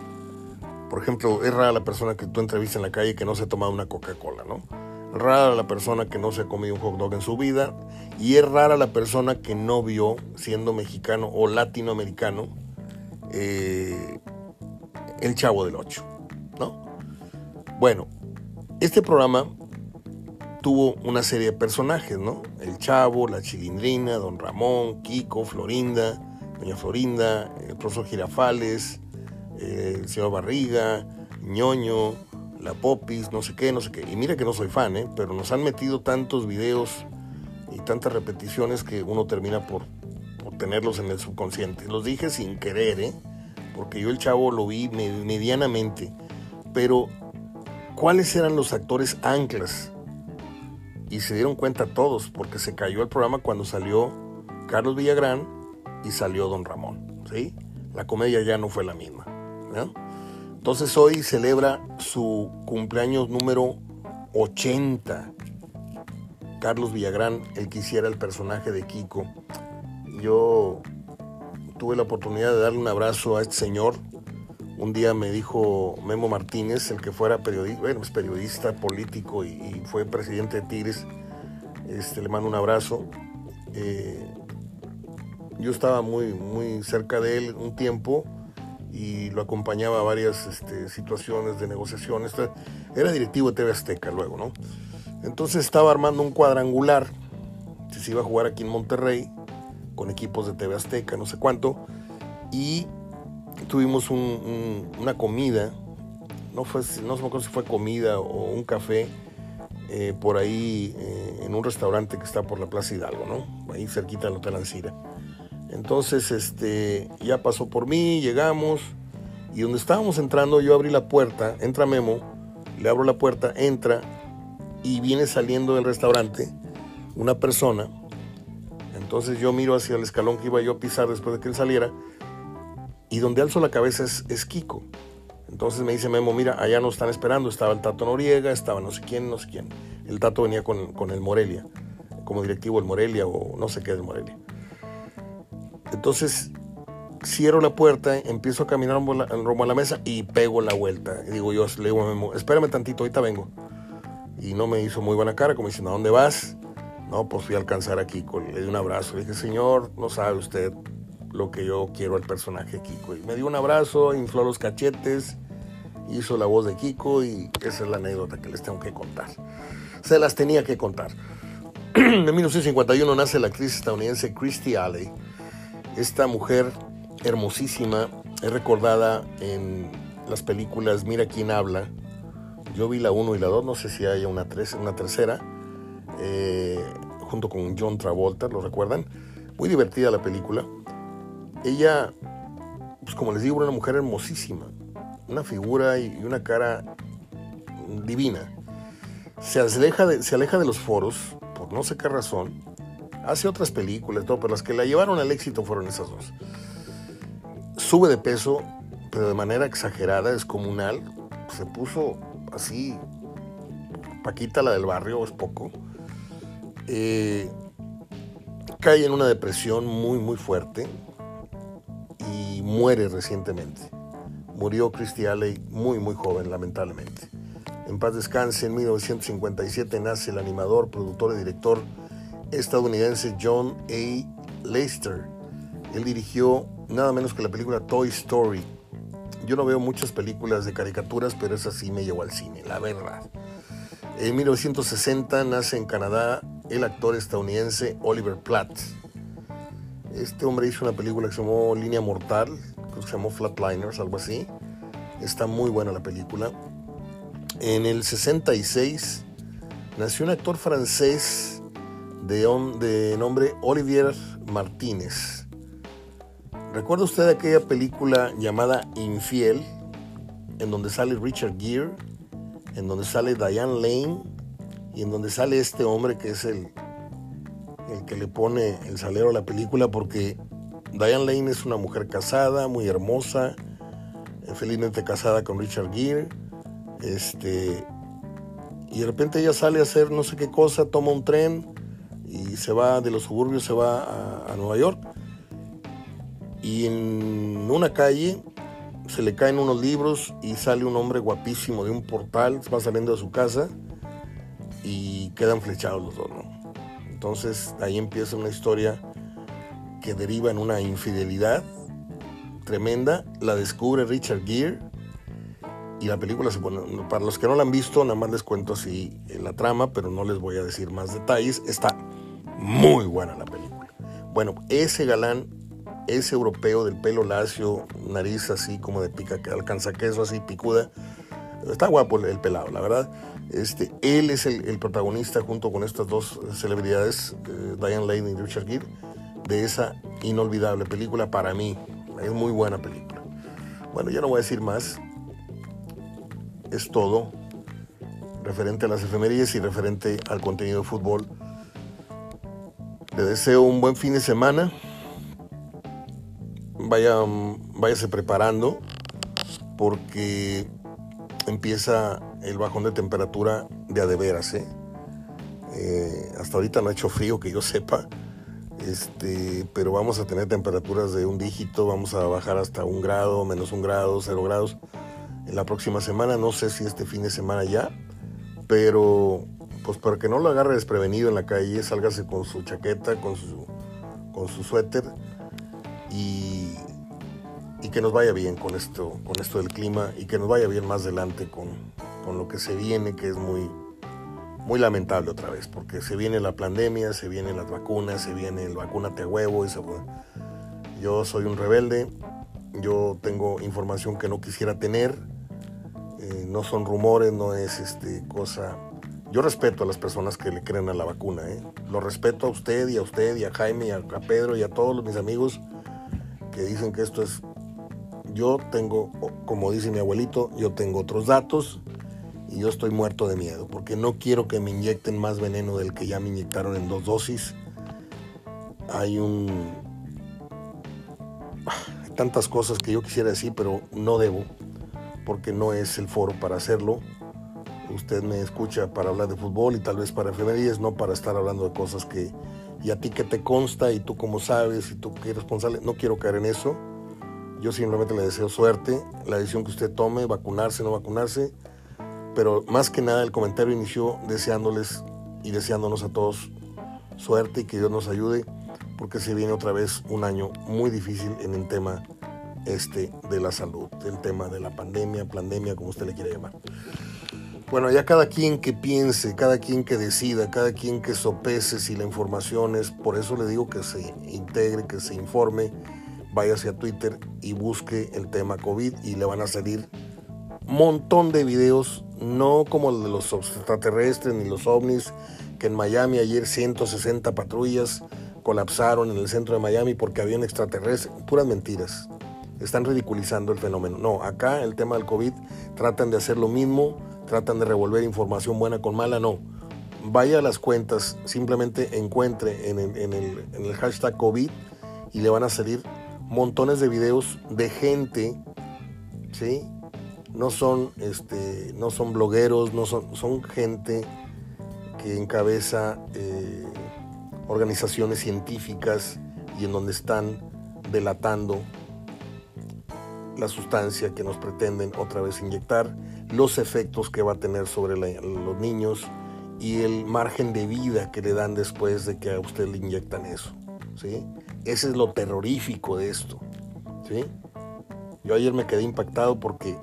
por ejemplo, es rara la persona que tú entrevistas en la calle que no se ha tomado una Coca-Cola, ¿no? Rara la persona que no se ha comido un hot dog en su vida y es rara la persona que no vio, siendo mexicano o latinoamericano, eh, el Chavo del Ocho, ¿no? Bueno, este programa tuvo una serie de personajes, ¿no? El Chavo, la Chilindrina, Don Ramón, Kiko, Florinda, Doña Florinda, el profesor Girafales, el señor Barriga, Ñoño, la Popis, no sé qué, no sé qué. Y mira que no soy fan, ¿eh? pero nos han metido tantos videos y tantas repeticiones que uno termina por, por tenerlos en el subconsciente. Los dije sin querer, ¿eh? porque yo el chavo lo vi medianamente. Pero, ¿cuáles eran los actores anclas? Y se dieron cuenta todos, porque se cayó el programa cuando salió Carlos Villagrán y salió Don Ramón. ¿sí? La comedia ya no fue la misma. ¿no? Entonces hoy celebra su cumpleaños número 80. Carlos Villagrán, el que hiciera el personaje de Kiko. Yo tuve la oportunidad de darle un abrazo a este señor. Un día me dijo Memo Martínez, el que fuera periodista, bueno, periodista político y, fue presidente de Tigres. Este, le mando un abrazo. Eh, yo estaba muy, muy cerca de él un tiempo y lo acompañaba a varias este, situaciones de negociaciones. Era directivo de TV Azteca luego, ¿no? Entonces estaba armando un cuadrangular, si se iba a jugar aquí en Monterrey, con equipos de TV Azteca, no sé cuánto, y tuvimos una comida, no, fue, no sé si fue comida o un café, eh, por ahí eh, en un restaurante que está por la Plaza Hidalgo, ¿no? Ahí cerquita del Hotel Ancira. Entonces, este, ya pasó por mí, llegamos, y donde estábamos entrando, yo abrí la puerta, entra Memo, le abro la puerta, entra, y viene saliendo del restaurante una persona. Entonces yo miro hacia el escalón que iba yo a pisar después de que él saliera, y donde alzo la cabeza es, Kiko. Entonces me dice Memo, mira, allá nos están esperando, estaba el Tato Noriega, estaba no sé quién, no sé quién. El Tato venía con, con el Morelia, como directivo del Morelia o no sé qué del Morelia. Entonces cierro la puerta, empiezo a caminar rumbo a la mesa y pego la vuelta. Digo yo, le digo a Memo, espérame tantito, ahorita vengo. Y no me hizo muy buena cara, como diciendo, ¿a dónde vas? No, pues fui a alcanzar a Kiko. Le di un abrazo. Le dije, señor, no sabe usted lo que yo quiero al personaje Kiko. Y me dio un abrazo, infló los cachetes, hizo la voz de Kiko y esa es la anécdota que les tengo que contar. Se las tenía que contar. en 1951 nace la actriz estadounidense Christy Alley esta mujer hermosísima es recordada en las películas Mira quién habla. Yo vi la 1 y la 2, no sé si haya una, una tercera, eh, junto con John Travolta, ¿lo recuerdan? Muy divertida la película. Ella, pues como les digo, era una mujer hermosísima, una figura y una cara divina. Se aleja de, se aleja de los foros, por no sé qué razón, Hace otras películas, todo, pero las que la llevaron al éxito fueron esas dos. Sube de peso, pero de manera exagerada, descomunal. Se puso así, Paquita la del barrio, es poco. Eh, cae en una depresión muy, muy fuerte y muere recientemente. Murió Christy Alley muy, muy joven, lamentablemente. En paz descanse, en 1957 nace el animador, productor y director estadounidense John A. Lester. Él dirigió nada menos que la película Toy Story. Yo no veo muchas películas de caricaturas, pero esa sí me llevó al cine, la verdad. En 1960 nace en Canadá el actor estadounidense Oliver Platt. Este hombre hizo una película que se llamó Línea Mortal, que se llamó Flatliners, algo así. Está muy buena la película. En el 66 nació un actor francés de, de nombre Olivier Martínez. ¿Recuerda usted aquella película llamada Infiel, en donde sale Richard Gere, en donde sale Diane Lane y en donde sale este hombre que es el, el que le pone el salero a la película porque Diane Lane es una mujer casada, muy hermosa, eh, felizmente casada con Richard Gere, este, y de repente ella sale a hacer no sé qué cosa, toma un tren y se va de los suburbios, se va a, Nueva York y en una calle se le caen unos libros y sale un hombre guapísimo de un portal, va saliendo de su casa y quedan flechados los dos. Entonces ahí empieza una historia que deriva en una infidelidad tremenda, la descubre Richard Gere y la película se pone, para los que no la han visto, nada más les cuento así la trama, pero no les voy a decir más detalles, está muy buena la película. Bueno, ese galán es europeo del pelo lacio, nariz así como de pica que alcanza queso así picuda. Está guapo el, pelado, la verdad. Este, él es el, protagonista junto con estas dos celebridades, eh, Diane Lane y Richard Gere, de esa inolvidable película para mí. Es muy buena película. Bueno, ya no voy a decir más. Es todo referente a las efemerías y referente al contenido de fútbol. Le deseo un buen fin de semana vaya, váyase preparando porque empieza el bajón de temperatura de a de veras, ¿eh? Eh, hasta ahorita no ha hecho frío que yo sepa, este, pero vamos a tener temperaturas de un dígito, vamos a bajar hasta un grado, menos un grado, cero grados en la próxima semana, no sé si este fin de semana ya, pero pues para que no lo agarre desprevenido en la calle, sálgase con su chaqueta, con su, con su suéter y, que nos vaya bien con esto, con esto del clima y que nos vaya bien más adelante con, lo que se viene, que es muy, muy lamentable otra vez, porque se viene la pandemia, se vienen las vacunas, se viene el vacúnate a huevo. Yo soy un rebelde, yo tengo información que no quisiera tener, eh, no son rumores, no es este, cosa... Yo respeto a las personas que le creen a la vacuna, ¿eh? lo respeto a usted y a usted y a Jaime y a, a Pedro y a todos mis amigos que dicen que esto es... Yo tengo, como dice mi abuelito, yo tengo otros datos y yo estoy muerto de miedo porque no quiero que me inyecten más veneno del que ya me inyectaron en dos dosis. Hay un... Tantas cosas que yo quisiera decir, pero no debo porque no es el foro para hacerlo. Usted me escucha para hablar de fútbol y tal vez para efemerías, no para estar hablando de cosas que y a ti que te consta y tú como sabes y tú que eres responsable, no quiero caer en eso. Yo simplemente le deseo suerte, la decisión que usted tome, vacunarse, no vacunarse, pero más que nada el comentario inició deseándoles y deseándonos a todos suerte y que Dios nos ayude, porque se viene otra vez un año muy difícil en el tema este de la salud, el tema de la pandemia, pandemia, como usted le quiera llamar. Bueno, ya cada quien que piense, cada quien que decida, cada quien que sopese si la información es, por eso le digo que se integre, que se informe, vaya hacia Twitter y busque el tema COVID y le van a salir montón de videos, no como el de los extraterrestres ni los ovnis, que en Miami ayer 160 patrullas colapsaron en el centro de Miami porque había un extraterrestre, puras mentiras. Están ridiculizando el fenómeno. No, acá el tema del COVID tratan de hacer lo mismo tratan de revolver información buena con mala, no. Vaya a las cuentas, simplemente encuentre en el, hashtag COVID y le van a salir montones de videos de gente, ¿sí? No son, este, no son blogueros, no son, son gente que encabeza eh, organizaciones científicas y en donde están delatando la sustancia que nos pretenden otra vez inyectar los efectos que va a tener sobre los niños y el margen de vida que le dan después de que a usted le inyectan eso. ¿sí? Ese es lo terrorífico de esto. ¿sí? Yo ayer me quedé impactado porque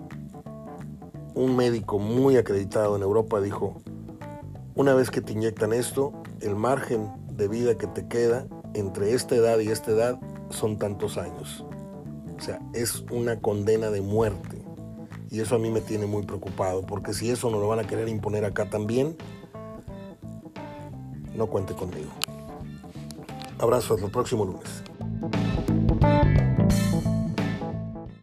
un médico muy acreditado en Europa dijo, una vez que te inyectan esto, el margen de vida que te queda entre esta edad y esta edad son tantos años. O sea, es una condena de muerte. Y eso a mí me tiene muy preocupado, porque si eso no lo van a querer imponer acá también, no cuente conmigo. Abrazo, hasta el próximo lunes.